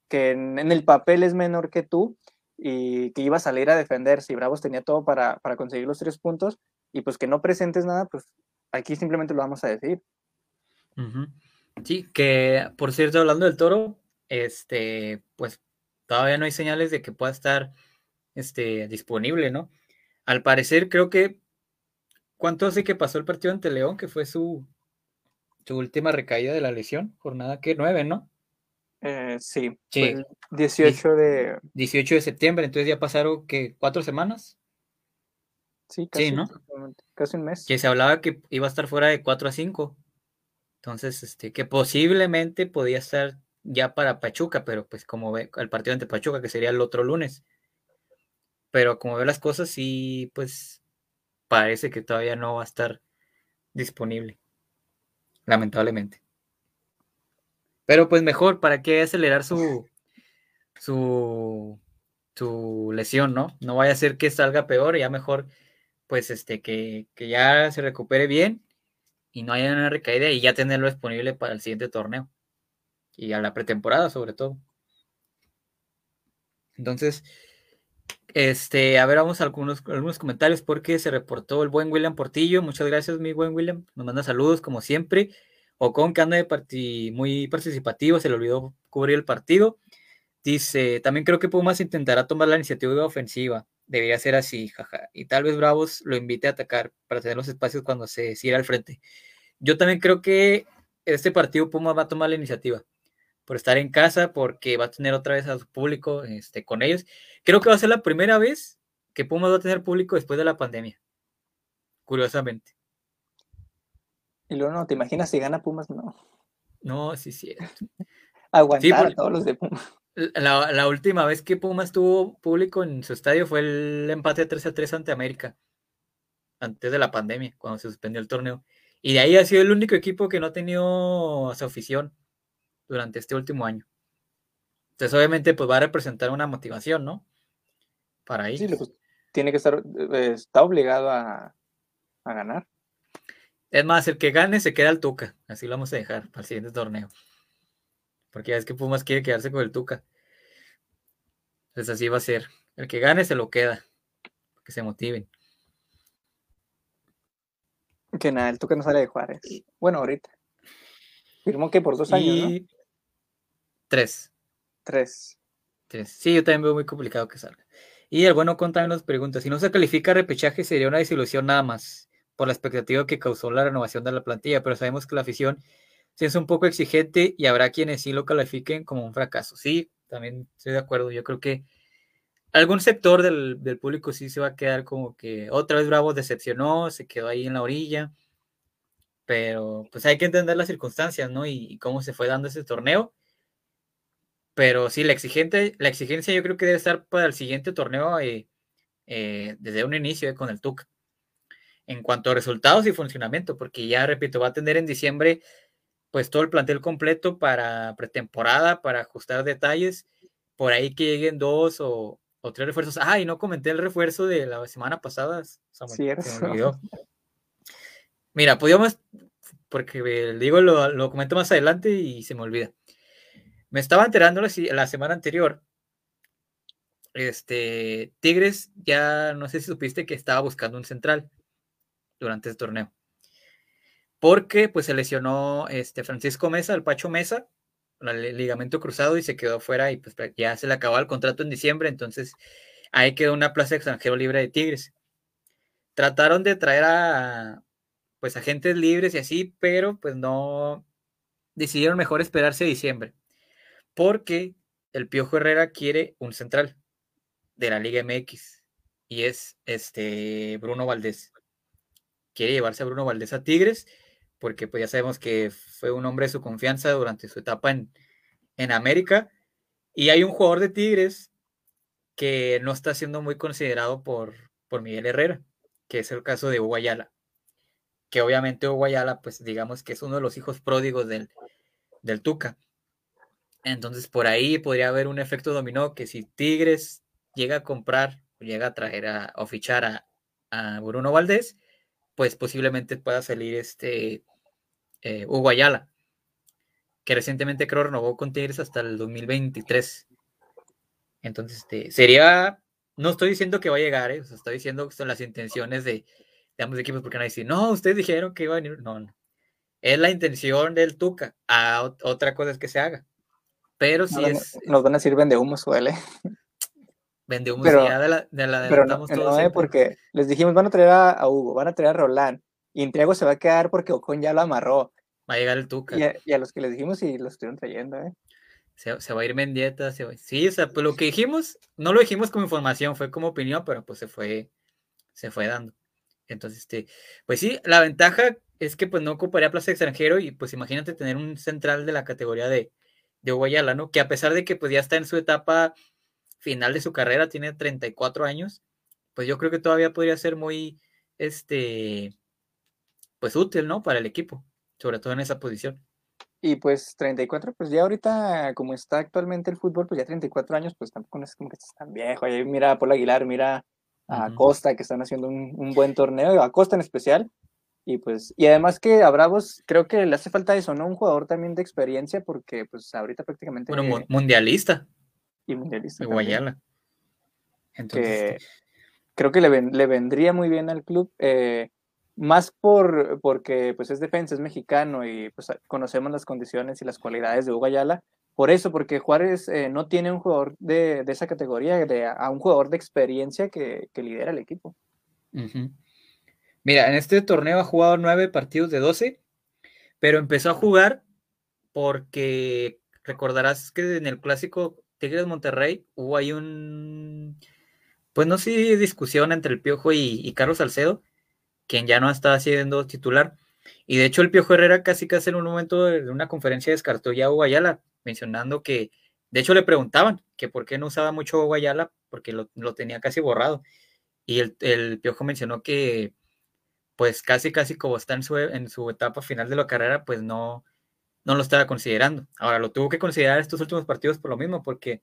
que en, el papel es menor que tú y que iba a salir a defender. Si Bravos tenía todo para, para conseguir los tres puntos y pues que no presentes nada, pues aquí simplemente lo vamos a decir. Sí, que por cierto, hablando del toro, este, pues todavía no hay señales de que pueda estar este, disponible, ¿no? Al parecer, creo que. ¿Cuánto hace que pasó el partido ante León? Que fue su, su última recaída de la lesión. Jornada que nueve, ¿no? Eh, sí, sí. 18 de. 18 de septiembre, entonces ya pasaron que cuatro semanas. Sí, casi, ¿no? casi un mes. Que se hablaba que iba a estar fuera de 4 a 5. Entonces, este, que posiblemente podía estar ya para Pachuca, pero pues como ve el partido ante Pachuca, que sería el otro lunes. Pero como ve las cosas, sí, pues parece que todavía no va a estar disponible. Lamentablemente. Pero pues mejor, ¿para qué acelerar su, su, su lesión, no? No vaya a ser que salga peor, ya mejor, pues este, que, que ya se recupere bien y no haya una recaída y ya tenerlo disponible para el siguiente torneo y a la pretemporada sobre todo. Entonces, este, a ver, vamos a algunos, algunos comentarios porque se reportó el buen William Portillo. Muchas gracias, mi buen William. Nos manda saludos como siempre. Ocon, que anda de muy participativo, se le olvidó cubrir el partido. Dice, también creo que Pumas intentará tomar la iniciativa ofensiva. Debería ser así, jaja. Y tal vez Bravos lo invite a atacar para tener los espacios cuando se siga al frente. Yo también creo que este partido Pumas va a tomar la iniciativa por estar en casa, porque va a tener otra vez a su público este, con ellos. Creo que va a ser la primera vez que Pumas va a tener público después de la pandemia. Curiosamente. Y luego no, ¿te imaginas si gana Pumas? No. No, sí, *laughs* sí. Aguantar a todos los de Pumas. La, última vez que Pumas tuvo público en su estadio fue el empate 3 a 3 ante América, antes de la pandemia, cuando se suspendió el torneo. Y de ahí ha sido el único equipo que no ha tenido su afición durante este último año. Entonces, obviamente, pues va a representar una motivación, ¿no? Para ahí. Sí, pues, tiene que estar, eh, está obligado a, a ganar. Es más, el que gane se queda al Tuca. Así lo vamos a dejar para el siguiente torneo. Porque ya es que Pumas quiere quedarse con el Tuca. Entonces así va a ser. El que gane se lo queda. Que se motiven. Que nada, el Tuca no sale de Juárez. Bueno, ahorita. Firmó que por dos años, ¿no? Tres. Tres. Tres. Sí, yo también veo muy complicado que salga. Y el bueno también nos pregunta, si no se califica repechaje sería una desilusión nada más, por la expectativa que causó la renovación de la plantilla, pero sabemos que la afición sí es un poco exigente y habrá quienes sí lo califiquen como un fracaso. Sí, también estoy de acuerdo. Yo creo que algún sector del, público sí se va a quedar como que otra vez Bravo decepcionó, se quedó ahí en la orilla. Pero pues hay que entender las circunstancias, ¿no? Y, cómo se fue dando ese torneo. Pero sí, la, exigente, la exigencia yo creo que debe estar para el siguiente torneo eh, eh, desde un inicio eh, con el TUC. En cuanto a resultados y funcionamiento, porque ya repito, va a tener en diciembre pues todo el plantel completo para pretemporada, para ajustar detalles, por ahí que lleguen dos o, o tres refuerzos. Ah, y no comenté el refuerzo de la semana pasada. Samuel, se me olvidó. Mira, podíamos, porque digo, lo, lo, comento más adelante y se me olvida. Me estaba enterando la, semana anterior. Este, Tigres, ya no sé si supiste que estaba buscando un central durante el torneo. Porque pues se lesionó este Francisco Mesa, el Pacho Mesa, el ligamento cruzado y se quedó fuera y pues ya se le acabó el contrato en diciembre, entonces ahí quedó una plaza de extranjero libre de Tigres. Trataron de traer a pues agentes libres y así, pero pues no decidieron mejor esperarse diciembre. Porque el Piojo Herrera quiere un central de la Liga MX y es este Bruno Valdés. Quiere llevarse a Bruno Valdés a Tigres porque pues ya sabemos que fue un hombre de su confianza durante su etapa en, en América. Y hay un jugador de Tigres que no está siendo muy considerado por, por Miguel Herrera, que es el caso de Hugo que obviamente Hugo pues digamos que es uno de los hijos pródigos del, del Tuca. Entonces por ahí podría haber un efecto dominó que si Tigres llega a comprar, llega a traer a, o fichar a, Bruno Valdés, pues posiblemente pueda salir este eh, Hugo Ayala, que recientemente creo renovó con Tigres hasta el 2023. Entonces, este, sería, no estoy diciendo que va a llegar, ¿eh? estoy diciendo que son las intenciones de, ambos equipos, porque a decir, no, ustedes dijeron que iba a venir. No, no. Es la intención del Tuca. A, otra cosa es que se haga. Pero si es. Nos van a decir vende humo, suele. Vende humo, pero, ya de la, de la pero no, no eh, porque les dijimos, van a traer a, Hugo, van a traer a Roland. Y Intriago se va a quedar porque Ocon ya lo amarró. Va a llegar el Tuca. Y a, los que les dijimos y los estuvieron trayendo, ¿eh? Se, se, va a ir Mendieta, se va... sí, o sea, pues lo que dijimos, no lo dijimos como información, fue como opinión, pero pues se fue, se fue dando. Entonces, este, pues sí, la ventaja es que pues no ocuparía plaza extranjero y pues imagínate tener un central de la categoría de, de Guayala, ¿no? Que a pesar de que pues ya está en su etapa final de su carrera, tiene 34 años, pues yo creo que todavía podría ser muy, este, pues útil, ¿no? Para el equipo, sobre todo en esa posición. Y pues 34, pues ya ahorita, como está actualmente el fútbol, pues ya 34 años, pues tampoco es como que estás tan viejo. Ahí mira a Paul Aguilar, mira a Costa, que están haciendo un, buen torneo, a Costa en especial. Y pues, y además que a Bravos creo que le hace falta eso, ¿no? Un jugador también de experiencia, porque pues ahorita prácticamente. Bueno, mundialista. Y mundialista. Guayala. Entonces. creo que le, le, vendría muy bien al club. Eh, más por, porque pues es defensa, es mexicano y pues conocemos las condiciones y las cualidades de Hugo Ayala. Por eso, porque Juárez eh, no tiene un jugador de, de esa categoría, de, a un jugador de experiencia que, que lidera el equipo. Mira, en este torneo ha jugado nueve partidos de doce, pero empezó a jugar porque recordarás que en el clásico Tigres Monterrey hubo ahí un, pues no sé, discusión entre el Piojo y, Carlos Salcedo, quien ya no estaba siendo titular. Y de hecho el Piojo Herrera casi casi en un momento de una conferencia descartó ya a Guayala, mencionando que, de hecho le preguntaban que por qué no usaba mucho Guayala, porque lo, tenía casi borrado. Y el, Piojo mencionó que pues casi casi como está en su, en su etapa final de la carrera, pues no, no lo estaba considerando. Ahora lo tuvo que considerar estos últimos partidos por lo mismo, porque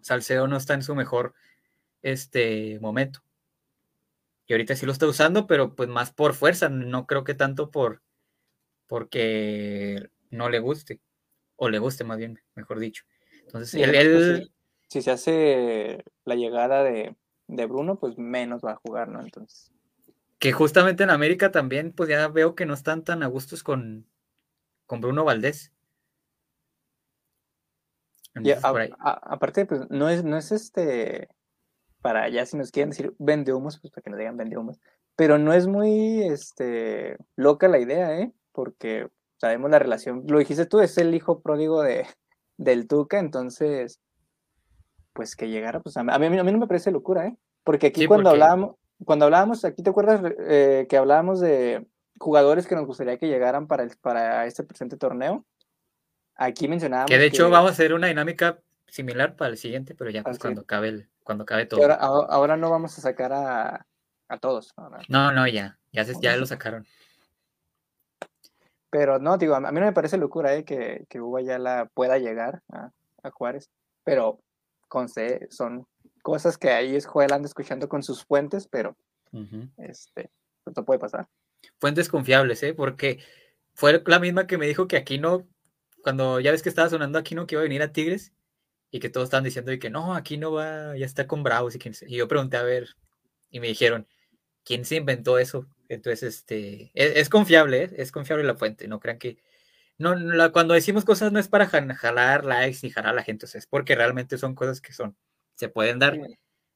Salcedo no está en su mejor este, momento. Y ahorita sí lo está usando, pero pues más por fuerza, no creo que tanto por porque no le guste, o le guste más bien, mejor dicho. Entonces, él, si, se hace la llegada de, Bruno, pues menos va a jugar, ¿no? Entonces. Que justamente en América también, pues ya veo que no están tan a gustos con, con Bruno Valdés. aparte, pues no es, no es este para allá, si nos quieren decir vende humos, pues para que nos digan vende humos. Pero no es muy este, loca la idea, ¿eh? Porque sabemos la relación, lo dijiste tú, es el hijo pródigo de, del Tuca, entonces, pues que llegara, pues a mí, a mí, no me parece locura, ¿eh? Porque aquí cuando hablábamos, cuando hablábamos, aquí te acuerdas eh, que hablábamos de jugadores que nos gustaría que llegaran para, el, para este presente torneo. Aquí mencionábamos. Que de hecho vamos a hacer una dinámica similar para el siguiente, pero ya pues cuando acabe el, cuando acabe todo. Ahora, no vamos a sacar a, todos. No, no, ya, ya, ya lo sacaron. Pero no, digo, a mí no me parece locura ¿eh? que, que Hugo ya la pueda llegar a, Juárez, pero con C son cosas que ahí es Joel anda escuchando con sus fuentes, pero este, esto puede pasar. Fuentes confiables, ¿eh? Porque fue la misma que me dijo que aquí no, cuando ya ves que estaba sonando aquí no que iba a venir a Tigres y que todos estaban diciendo y que no, aquí no va, ya está con Bravos y, y yo pregunté a ver y me dijeron, ¿quién se inventó eso? Entonces, este, es, confiable, ¿eh? es confiable la fuente, no crean que, no, cuando decimos cosas no es para jalar likes ni jalar a la gente, es porque realmente son cosas que son, se pueden dar.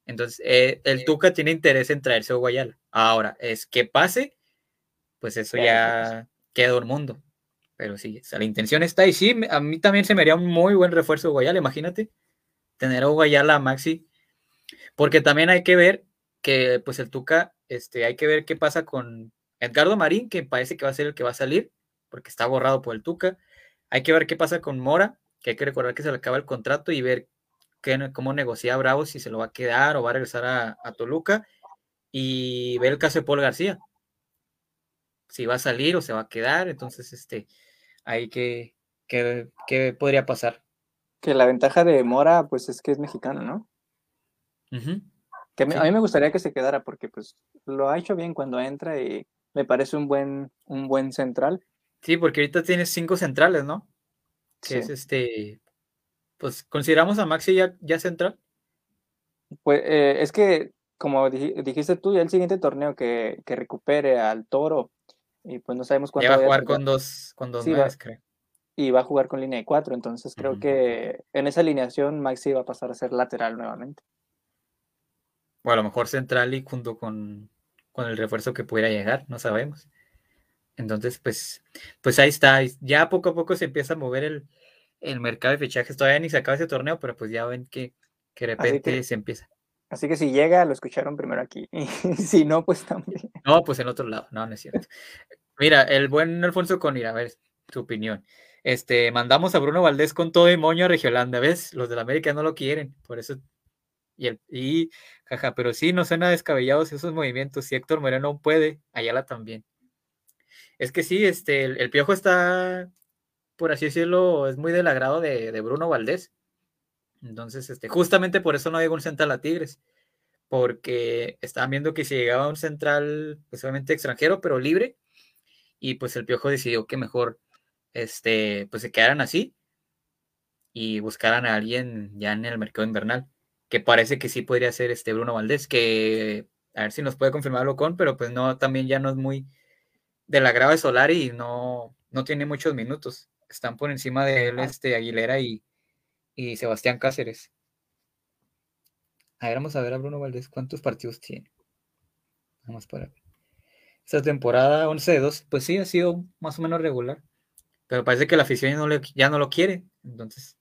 Entonces, eh, el Tuca tiene interés en traerse a Guayala. Ahora, es que pase, pues eso ya queda un mundo. Pero sí, la intención está y sí, a mí también se me haría un muy buen refuerzo de Guayala, imagínate, tener a Guayala a Maxi, porque también hay que ver que pues el Tuca, este, hay que ver qué pasa con Edgardo Marín, que parece que va a ser el que va a salir, porque está borrado por el Tuca. Hay que ver qué pasa con Mora, que hay que recordar que se le acaba el contrato y ver qué, cómo negocia Bravo, si se lo va a quedar o va a regresar a, Toluca. Y ver el caso de Paul García. Si va a salir o se va a quedar. Entonces, este, ahí que, que, podría pasar. Que la ventaja de Mora, pues es que es mexicano, ¿no? Que a mí me gustaría que se quedara porque pues lo ha hecho bien cuando entra y me parece un buen, un buen central. Sí, porque ahorita tienes cinco centrales, ¿no? Que es este. Pues, ¿consideramos a Maxi ya, ya central? Pues eh, es que, como dijiste tú, ya el siguiente torneo que, recupere al toro, y pues no sabemos cuánto. Ya va a jugar con dos, con dos creo. Y va a jugar con línea de cuatro, entonces creo que en esa alineación Maxi va a pasar a ser lateral nuevamente. O a lo mejor central y junto con, con el refuerzo que pudiera llegar, no sabemos. Entonces, pues, pues ahí está. Ya poco a poco se empieza a mover el, mercado de fichajes. Todavía ni se acaba ese torneo, pero pues ya ven que, que de repente se empieza. Así que si llega, lo escucharon primero aquí. *laughs* Y si no, pues también. No, pues en otro lado. No, no es cierto. Mira, el buen Alfonso Conir, a ver tu opinión. Este, mandamos a Bruno Valdés con todo el moño a Regiolanda, ¿ves? Los de la América no lo quieren, por eso. Y, el, y, jaja, pero sí, no suena descabellados esos movimientos. Si Héctor Moreno puede, Ayala también. Es que sí, este, el, Piojo está, por así decirlo, es muy del agrado de, Bruno Valdés. Entonces, este, justamente por eso no llegó un central a Tigres, porque estaban viendo que si llegaba un central, pues obviamente extranjero, pero libre, y pues el Piojo decidió que mejor, este, pues se quedaran así y buscaran a alguien ya en el mercado invernal, que parece que sí podría ser este Bruno Valdés, que a ver si nos puede confirmarlo con, pero pues no, también ya no es muy de la grava de Solari y no, no tiene muchos minutos. Están por encima de él este, Aguilera y, Sebastián Cáceres. A ver, vamos a ver a Bruno Valdés cuántos partidos tiene. Vamos para ver. Esta temporada 11 de 2, pues sí, ha sido más o menos regular. Pero parece que la afición ya no, lo quiere. Entonces,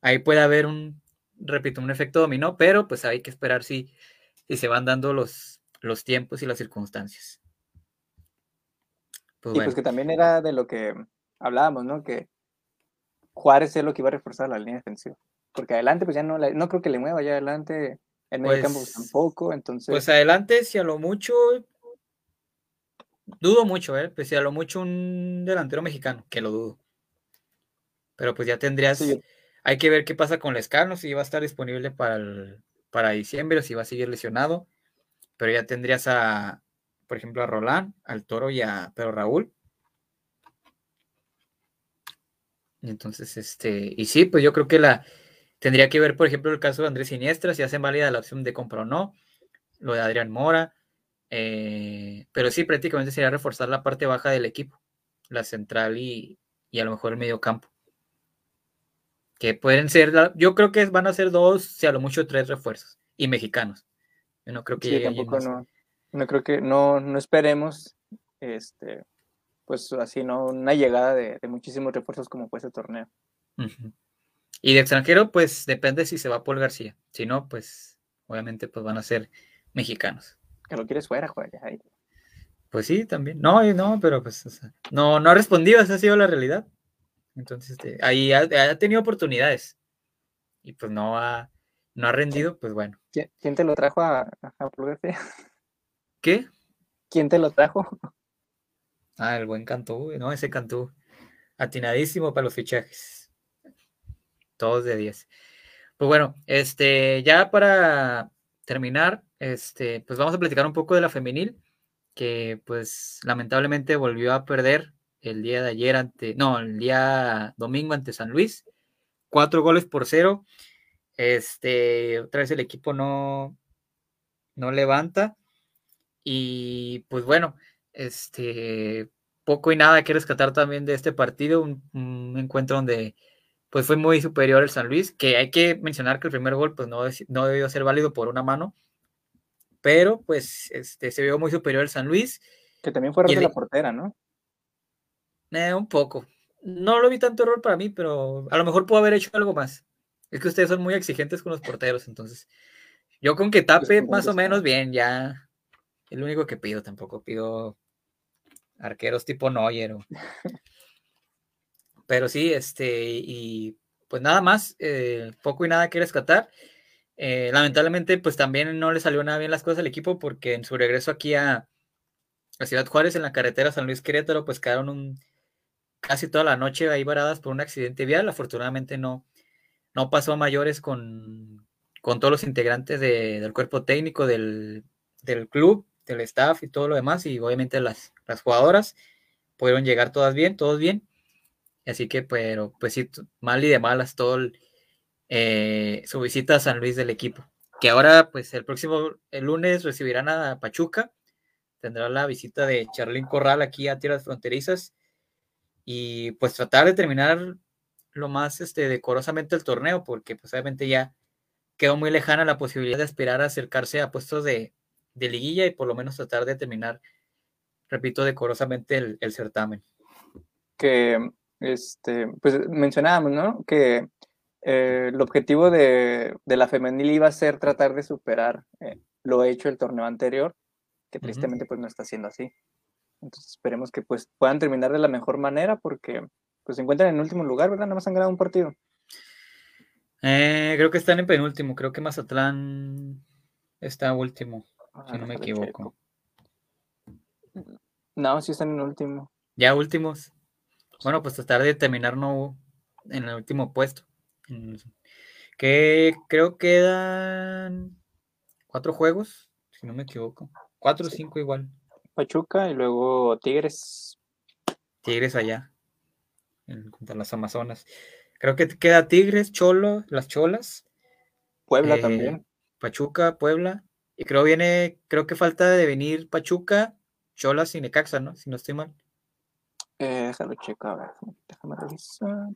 ahí puede haber un, repito, un efecto dominó, pero pues hay que esperar si, si se van dando los, los tiempos y las circunstancias. Pues y pues que también era de lo que hablábamos, ¿no? Que Juárez es lo que iba a reforzar la línea defensiva. Porque adelante, pues ya no, no creo que le mueva, ya adelante, el medio campo pues, pues, tampoco, entonces... Pues adelante, si a lo mucho, dudo mucho, ¿eh? Pues si a lo mucho un delantero mexicano, que lo dudo. Pero pues ya tendrías, hay que ver qué pasa con Lescano, si va a estar disponible para, para diciembre o si va a seguir lesionado. Pero ya tendrías a, por ejemplo, a Roland, al Toro y a Pedro Raúl. Entonces, este, y sí, pues yo creo que la tendría que ver, por ejemplo, el caso de Andrés Siniestra, si hacen válida la opción de compra o no, lo de Adrián Mora, eh, pero sí, prácticamente sería reforzar la parte baja del equipo, la central y, a lo mejor el medio campo. Que pueden ser, yo creo que van a ser dos, si a lo mucho tres refuerzos, y mexicanos. Yo no creo que sí, tampoco no, no creo que, no, no esperemos, este, pues así, ¿no? Una llegada de, muchísimos refuerzos como fue ese torneo. Y de extranjero, pues depende si se va Paul García. Si no, pues obviamente pues van a ser mexicanos. Que lo quieres fuera, juega Pues sí, también. No, no, pero pues no, no ha respondido, esa ha sido la realidad. Entonces, este, ahí ha, tenido oportunidades. Y pues no ha, no ha rendido, pues bueno. ¿Quién te lo trajo a, a Paul García? ¿Qué? ¿Quién te lo trajo? Ah, el buen Cantú, ¿no? Ese Cantú. Atinadísimo para los fichajes. Todos de 10. Pues bueno, este, ya para terminar, este, pues vamos a platicar un poco de la femenil, que pues lamentablemente volvió a perder el día de ayer ante, no, el día domingo ante San Luis, cuatro goles por cero. Este, otra vez el equipo no, no levanta. Y pues bueno, este, poco y nada que rescatar también de este partido, un, encuentro donde pues fue muy superior el San Luis, que hay que mencionar que el primer gol pues no, no debió ser válido por una mano, pero pues este, se vio muy superior el San Luis. Que también fue error de la portera, ¿no? Eh, un poco. No lo vi tanto error para mí, pero a lo mejor pudo haber hecho algo más. Es que ustedes son muy exigentes con los porteros, entonces. Yo con que tape más o menos bien, ya. Es lo único que pido, tampoco pido arqueros tipo Neuer. Pero sí, este, y pues nada más, eh, poco y nada que rescatar. Eh, lamentablemente, pues también no le salió nada bien las cosas al equipo porque en su regreso aquí a, a Ciudad Juárez, en la carretera San Luis Querétaro, pues quedaron un, casi toda la noche ahí varadas por un accidente vial. Afortunadamente no, no pasó a mayores con, con todos los integrantes del cuerpo técnico del, del, club, del staff y todo lo demás, y obviamente las, las jugadoras pudieron llegar todas bien, todos bien. Así que, pero pues sí, mal y de malas todo eh, su visita a San Luis del equipo. Que ahora, pues el próximo el lunes recibirán a Pachuca. Tendrá la visita de Charlín Corral aquí a Tierras Fronterizas y pues tratar de terminar lo más este, decorosamente el torneo, porque pues obviamente ya quedó muy lejana la posibilidad de aspirar a acercarse a puestos de, liguilla y por lo menos tratar de terminar, repito, decorosamente el, certamen. Que, este, pues mencionábamos, ¿no? Que eh, el objetivo de, la femenil iba a ser tratar de superar eh, lo hecho el torneo anterior, que tristemente pues no está siendo así. Entonces esperemos que pues puedan terminar de la mejor manera porque pues se encuentran en último lugar, ¿verdad? Nada más han ganado un partido. Eh, creo que están en penúltimo, creo que Mazatlán está último, ah, si no me equivoco. No, sí están en último. Ya últimos. Bueno, pues tratar de terminar no en el último puesto. Que creo que quedan cuatro juegos, si no me equivoco. Cuatro o cinco igual. Pachuca y luego Tigres. Tigres allá, en, contra las Amazonas. Creo que queda Tigres, Cholo, las Cholas. Puebla eh, también. Pachuca, Puebla. Y creo viene, creo que falta de venir Pachuca, Cholas y Necaxa, ¿no? Si no estoy mal. Eh, a ver, déjame revisar.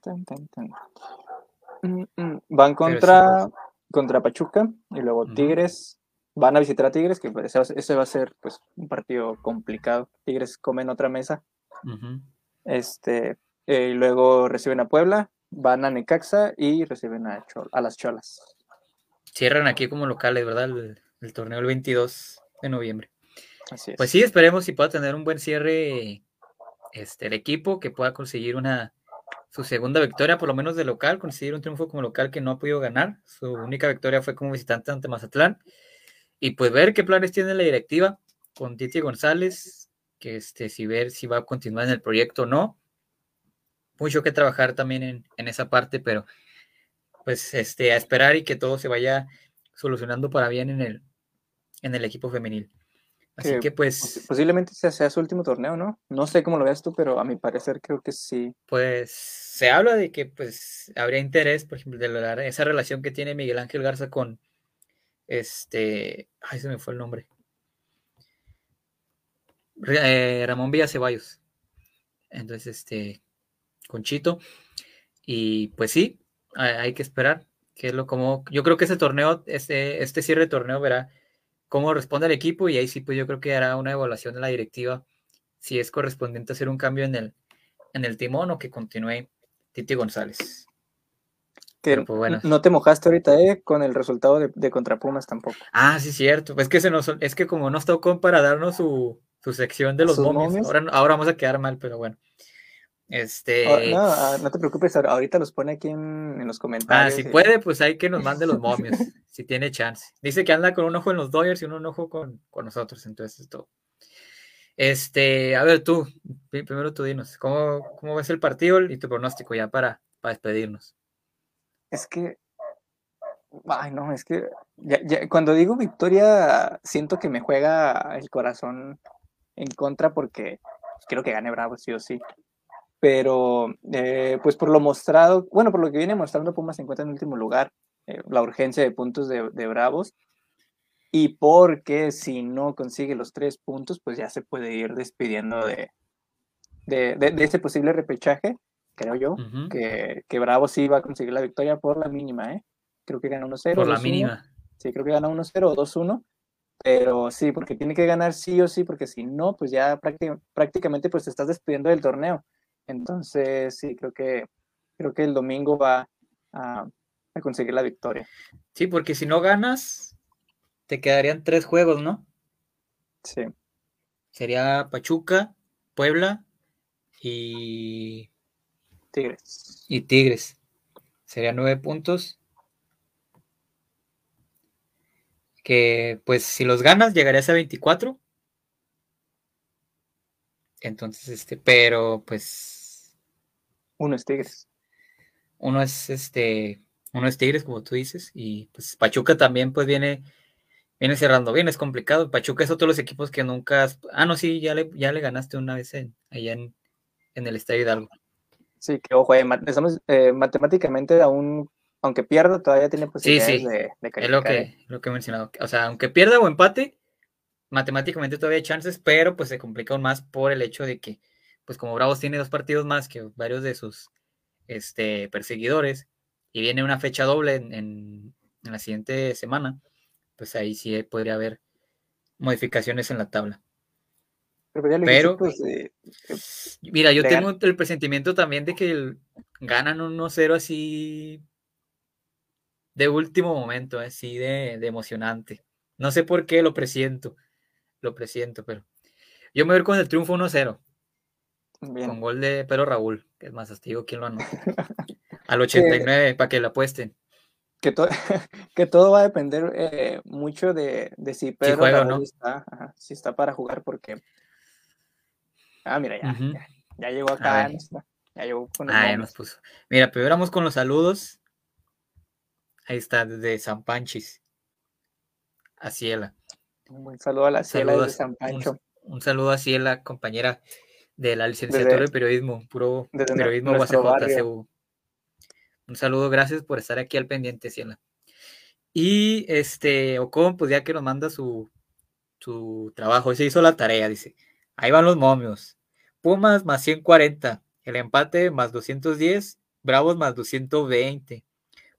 Mm, mm. Van contra, contra Pachuca y luego Tigres, van a visitar a Tigres, que pues, ese va a ser pues un partido complicado. Tigres comen otra mesa. Este, eh, y luego reciben a Puebla, van a Necaxa y reciben a, a las Cholas. Cierran aquí como locales, ¿verdad? El, torneo el 22 de noviembre. Así es. Pues sí, esperemos si pueda tener un buen cierre este, el equipo, que pueda conseguir una su segunda victoria, por lo menos de local, conseguir un triunfo como local que no ha podido ganar. Su única victoria fue como visitante ante Mazatlán y pues ver qué planes tiene la directiva con Titi González, que este, si ver si va a continuar en el proyecto o no. Mucho que trabajar también en, esa parte, pero pues este, a esperar y que todo se vaya solucionando para bien en el, en el equipo femenil. Así que pues... Posiblemente sea, su último torneo, ¿no? No sé cómo lo veas tú, pero a mi parecer creo que sí. Pues se habla de que pues habría interés, por ejemplo, de esa relación que tiene Miguel Ángel Garza con, este, ay, se me fue el nombre. Eh, Ramón Villa Ceballos. Entonces, este, Conchito. Y pues sí, hay, que esperar. Que es lo como, yo creo que ese torneo, este, este cierre de torneo verá cómo responde el equipo y ahí sí, pues yo creo que hará una evaluación de la directiva si es correspondiente hacer un cambio en el, en el timón o que continúe Titi González. Pues, no te mojaste ahorita, ¿eh? Con el resultado de, de contra Pumas tampoco. Ah, sí, cierto. Pues que se nos, es que como nos tocó para darnos su, sección de los momios, ahora, ahora, vamos a quedar mal, pero bueno. Este. no, ah, no te preocupes, ahorita los pone aquí en, los comentarios. Ah, si puede, pues hay que nos mande los *laughs* momios, si tiene chance. Dice que anda con un ojo en los Dodgers y un ojo con, nosotros, entonces es todo. Este, a ver tú, primero tú dinos, ¿cómo, cómo ves el partido y tu pronóstico ya para, para despedirnos? es que Ay, no, es que cuando digo victoria, siento que me juega el corazón en contra porque quiero que gane Bravo, sí o sí. Pero, eh, pues por lo mostrado, bueno, por lo que viene mostrando, Pumas se encuentra en último lugar, eh, la urgencia de puntos de, Bravos, y porque si no consigue los tres puntos, pues ya se puede ir despidiendo de, de, de, ese posible repechaje, creo yo, que, que Bravo sí va a conseguir la victoria por la mínima, ¿eh? Creo que gana 1-0. Por la mínima. Sí, creo que gana 1-0 o 2-1. Pero sí, porque tiene que ganar sí o sí, porque si no, pues ya prácticamente pues te estás despidiendo del torneo. Entonces, sí, creo que, creo que el domingo va a, conseguir la victoria. Sí, porque si no ganas, te quedarían tres juegos, ¿no? Sí. Sería Pachuca, Puebla y Tigres. Y Tigres. Serían nueve puntos. Que pues si los ganas llegarías a 24. Entonces, este, pero pues. Uno es Tigres. Uno es este. Uno es Tigres, como tú dices. Y pues Pachuca también, pues viene. Viene cerrando bien, es complicado. Pachuca es otro de los equipos que nunca. Ah, no, sí, ya le, ya le ganaste una vez en, allá en, en el Estadio Hidalgo. Sí, que ojo, eh, estamos eh, matemáticamente aún, aunque pierda, todavía tiene posibilidades de, de Es lo que, ¿eh? lo que he mencionado. O sea, aunque pierda o empate, matemáticamente todavía hay chances, pero pues se complica aún más por el hecho de que, pues como Bravos tiene dos partidos más que varios de sus este, perseguidores, y viene una fecha doble en, en, la siguiente semana, pues ahí sí podría haber modificaciones en la tabla. Pero, pues, mira, yo tengo el presentimiento también de que ganan 1-0 así de último momento, así de, emocionante. No sé por qué lo presiento, lo presiento, pero yo me voy con el triunfo 1-0. Con gol de Pedro Raúl, que es más, hasta quién lo anota. *laughs* Al 89, para que lo apuesten. Que, *laughs* que todo va a depender eh, mucho de, si Pedro Raúl está, si está para jugar, porque Ah, mira, ya, ya, llegó acá. Ya llegó con ah, ya nos puso. Mira, primero vamos con los saludos. Ahí está, desde San Panchis. A Ciela. Un buen saludo a la Ciela de San Pancho. Un, saludo a Ciela, compañera de la licenciatura de periodismo, puro periodismo UACJ, Un saludo, gracias por estar aquí al pendiente, Ciela. Y este, Ocon, pues ya que nos manda su, su trabajo, se hizo la tarea, dice. Ahí van los momios. Pumas más 140. El empate más 210. Bravos más 220.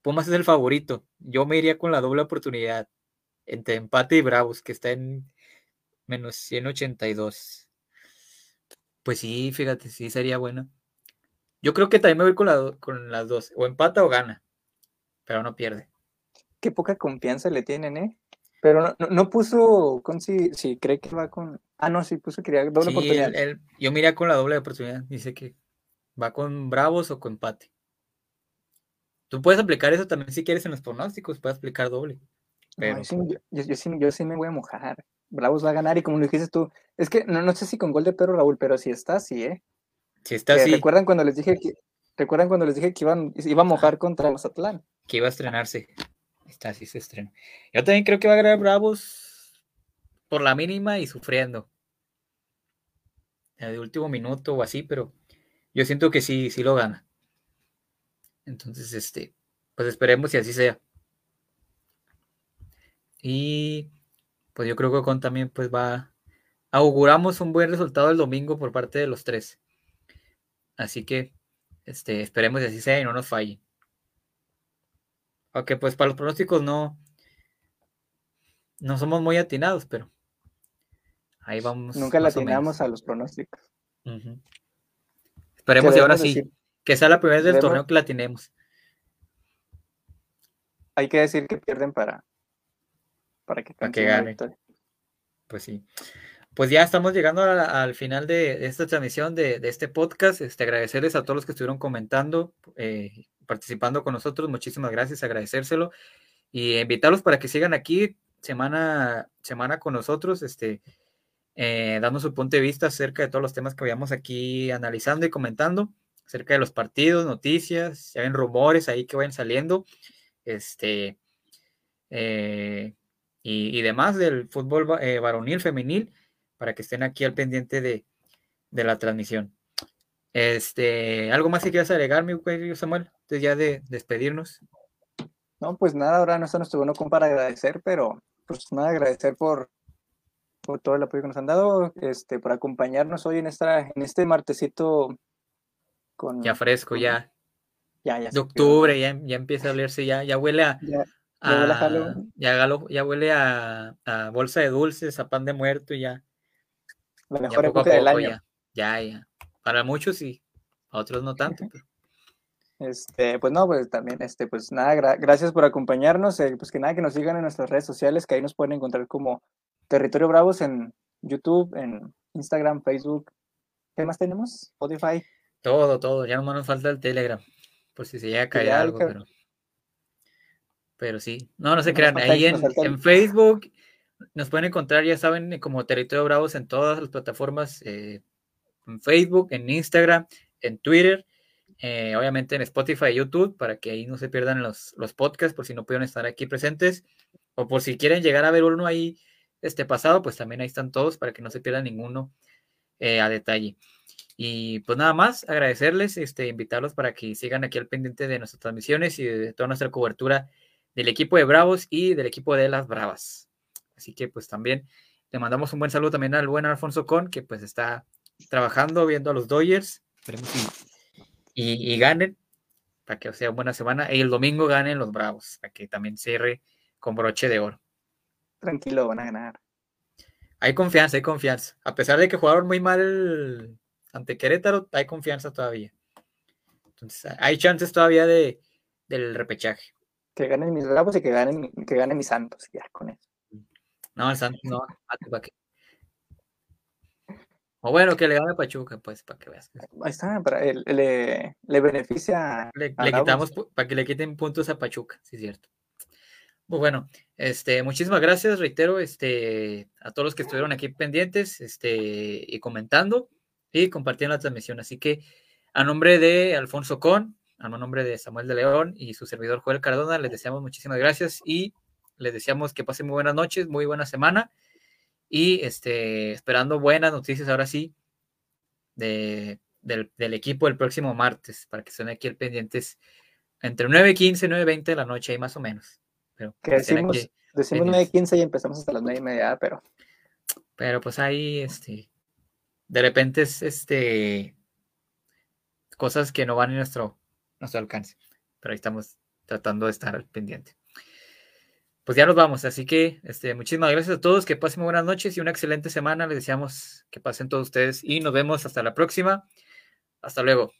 Pumas es el favorito. Yo me iría con la doble oportunidad. Entre empate y Bravos, que está en menos 182. Pues sí, fíjate, sí sería bueno. Yo creo que también me voy con, con las dos. O empata o gana. Pero no pierde. Qué poca confianza le tienen, ¿eh? Pero no, no, puso con si, si, cree que va con. Ah, no, sí puso que doble oportunidad. yo miré con la doble oportunidad. Dice que va con Bravos o con empate. Tú puedes aplicar eso también si quieres en los pronósticos, puedes aplicar doble. Pero... yo, sí, yo, sí, me voy a mojar. Bravos va a ganar y como lo dijiste tú, es que no, no sé si con gol de Pedro Raúl, pero si está, sí, ¿eh? Si está, sí. ¿Recuerdan cuando les dije que, ¿recuerdan cuando les dije que iban, iba a mojar contra Mazatlán? Que iba a estrenarse. Está, así se estrena. Yo también creo que va a ganar Bravos por la mínima y sufriendo. De último minuto o así, pero yo siento que sí, sí lo gana. Entonces, este, pues esperemos y así sea. Y pues yo creo que con también pues va, auguramos un buen resultado el domingo por parte de los tres. Así que, este, esperemos y así sea y no nos falle. Aunque pues para los pronósticos no, no somos muy atinados, pero ahí vamos. Nunca le atinamos a los pronósticos. Esperemos y ahora sí, que sea la primera vez del torneo que la atinemos. Hay que decir que pierden para, para que, para que gane. Pues sí. Pues ya estamos llegando al final de, esta transmisión de, este podcast. Este, agradecerles a todos los que estuvieron comentando, eh, participando con nosotros. Muchísimas gracias, agradecérselo. Y invitarlos para que sigan aquí semana, semana con nosotros, este, eh, dando su punto de vista acerca de todos los temas que vayamos aquí analizando y comentando, acerca de los partidos, noticias, ya ven rumores ahí que vayan saliendo. Este, eh, y, demás del fútbol varonil, femenil, para que estén aquí al pendiente de, de la transmisión. Este, ¿algo más que quieras agregar, mi querido Samuel? Antes ya de despedirnos. No, pues nada, ahora no está nuestro bueno para agradecer, pero pues nada, agradecer por, por todo el apoyo que nos han dado, este, por acompañarnos hoy en esta, en este martesito con. Ya fresco, ya. Ya, ya. De octubre, ya, ya, empieza a olerse, ya, ya huele a. Ya, ya, huele a, a, bolsa de dulces, a pan de muerto y ya. La mejor época del año. Ya, ya. Para muchos sí, a otros no tanto. *laughs* Este, pues no, pues también, este, pues nada, gracias por acompañarnos. Eh, pues que nada, que nos sigan en nuestras redes sociales, que ahí nos pueden encontrar como Territorio Bravos en YouTube, en Instagram, Facebook. ¿Qué más tenemos? Spotify. Todo, todo. Ya no nos falta el Telegram, por si se llega a caer algo, pero. Pero sí. No, no se crean. Ahí en, en, Facebook nos pueden encontrar, ya saben, como Territorio Bravos en todas las plataformas. Eh, en Facebook, en Instagram, en Twitter, eh, obviamente en Spotify y YouTube, para que ahí no se pierdan los, los podcasts, por si no pudieron estar aquí presentes, o por si quieren llegar a ver uno ahí este pasado, pues también ahí están todos para que no se pierda ninguno eh, a detalle. Y pues nada más, agradecerles, este, invitarlos para que sigan aquí al pendiente de nuestras transmisiones y de toda nuestra cobertura del equipo de Bravos y del equipo de las Bravas. Así que pues también le mandamos un buen saludo también al buen Alfonso Con, que pues está trabajando, viendo a los Dodgers. Esperemos y, y, ganen para que sea buena semana. Y el domingo ganen los Bravos, para que también cierre con broche de oro. Tranquilo, van a ganar. Hay confianza, hay confianza. A pesar de que jugaron muy mal ante Querétaro, hay confianza todavía. Entonces, hay chances todavía de, del repechaje. Que ganen mis bravos y que ganen, que ganen mis santos, ya con eso. No, el Santos no, ¿para qué? O bueno, que le gane a Pachuca, pues, para que veas. Ahí está, para, le, le, beneficia. Le, quitamos, para que le quiten puntos a Pachuca, sí es cierto. Pues bueno, este, muchísimas gracias, reitero, este, a todos los que estuvieron aquí pendientes, este, y comentando y compartiendo la transmisión. Así que, a nombre de Alfonso Con, a nombre de Samuel de León y su servidor Joel Cardona, les deseamos muchísimas gracias y les deseamos que pasen muy buenas noches, muy buena semana y este, esperando buenas noticias ahora sí de, del, equipo el próximo martes, para que estén aquí el pendientes entre 9.15 y 9.20 de la noche, ahí más o menos. Pero que decimos, decimos 9.15 y empezamos hasta las 9 y media, pero... Pero pues ahí, este, de repente es, este, cosas que no van en nuestro, nuestro alcance, pero ahí estamos tratando de estar al pendiente pues ya nos vamos. Así que este, muchísimas gracias a todos. Que pasen buenas noches y una excelente semana. Les deseamos que pasen todos ustedes y nos vemos hasta la próxima. Hasta luego.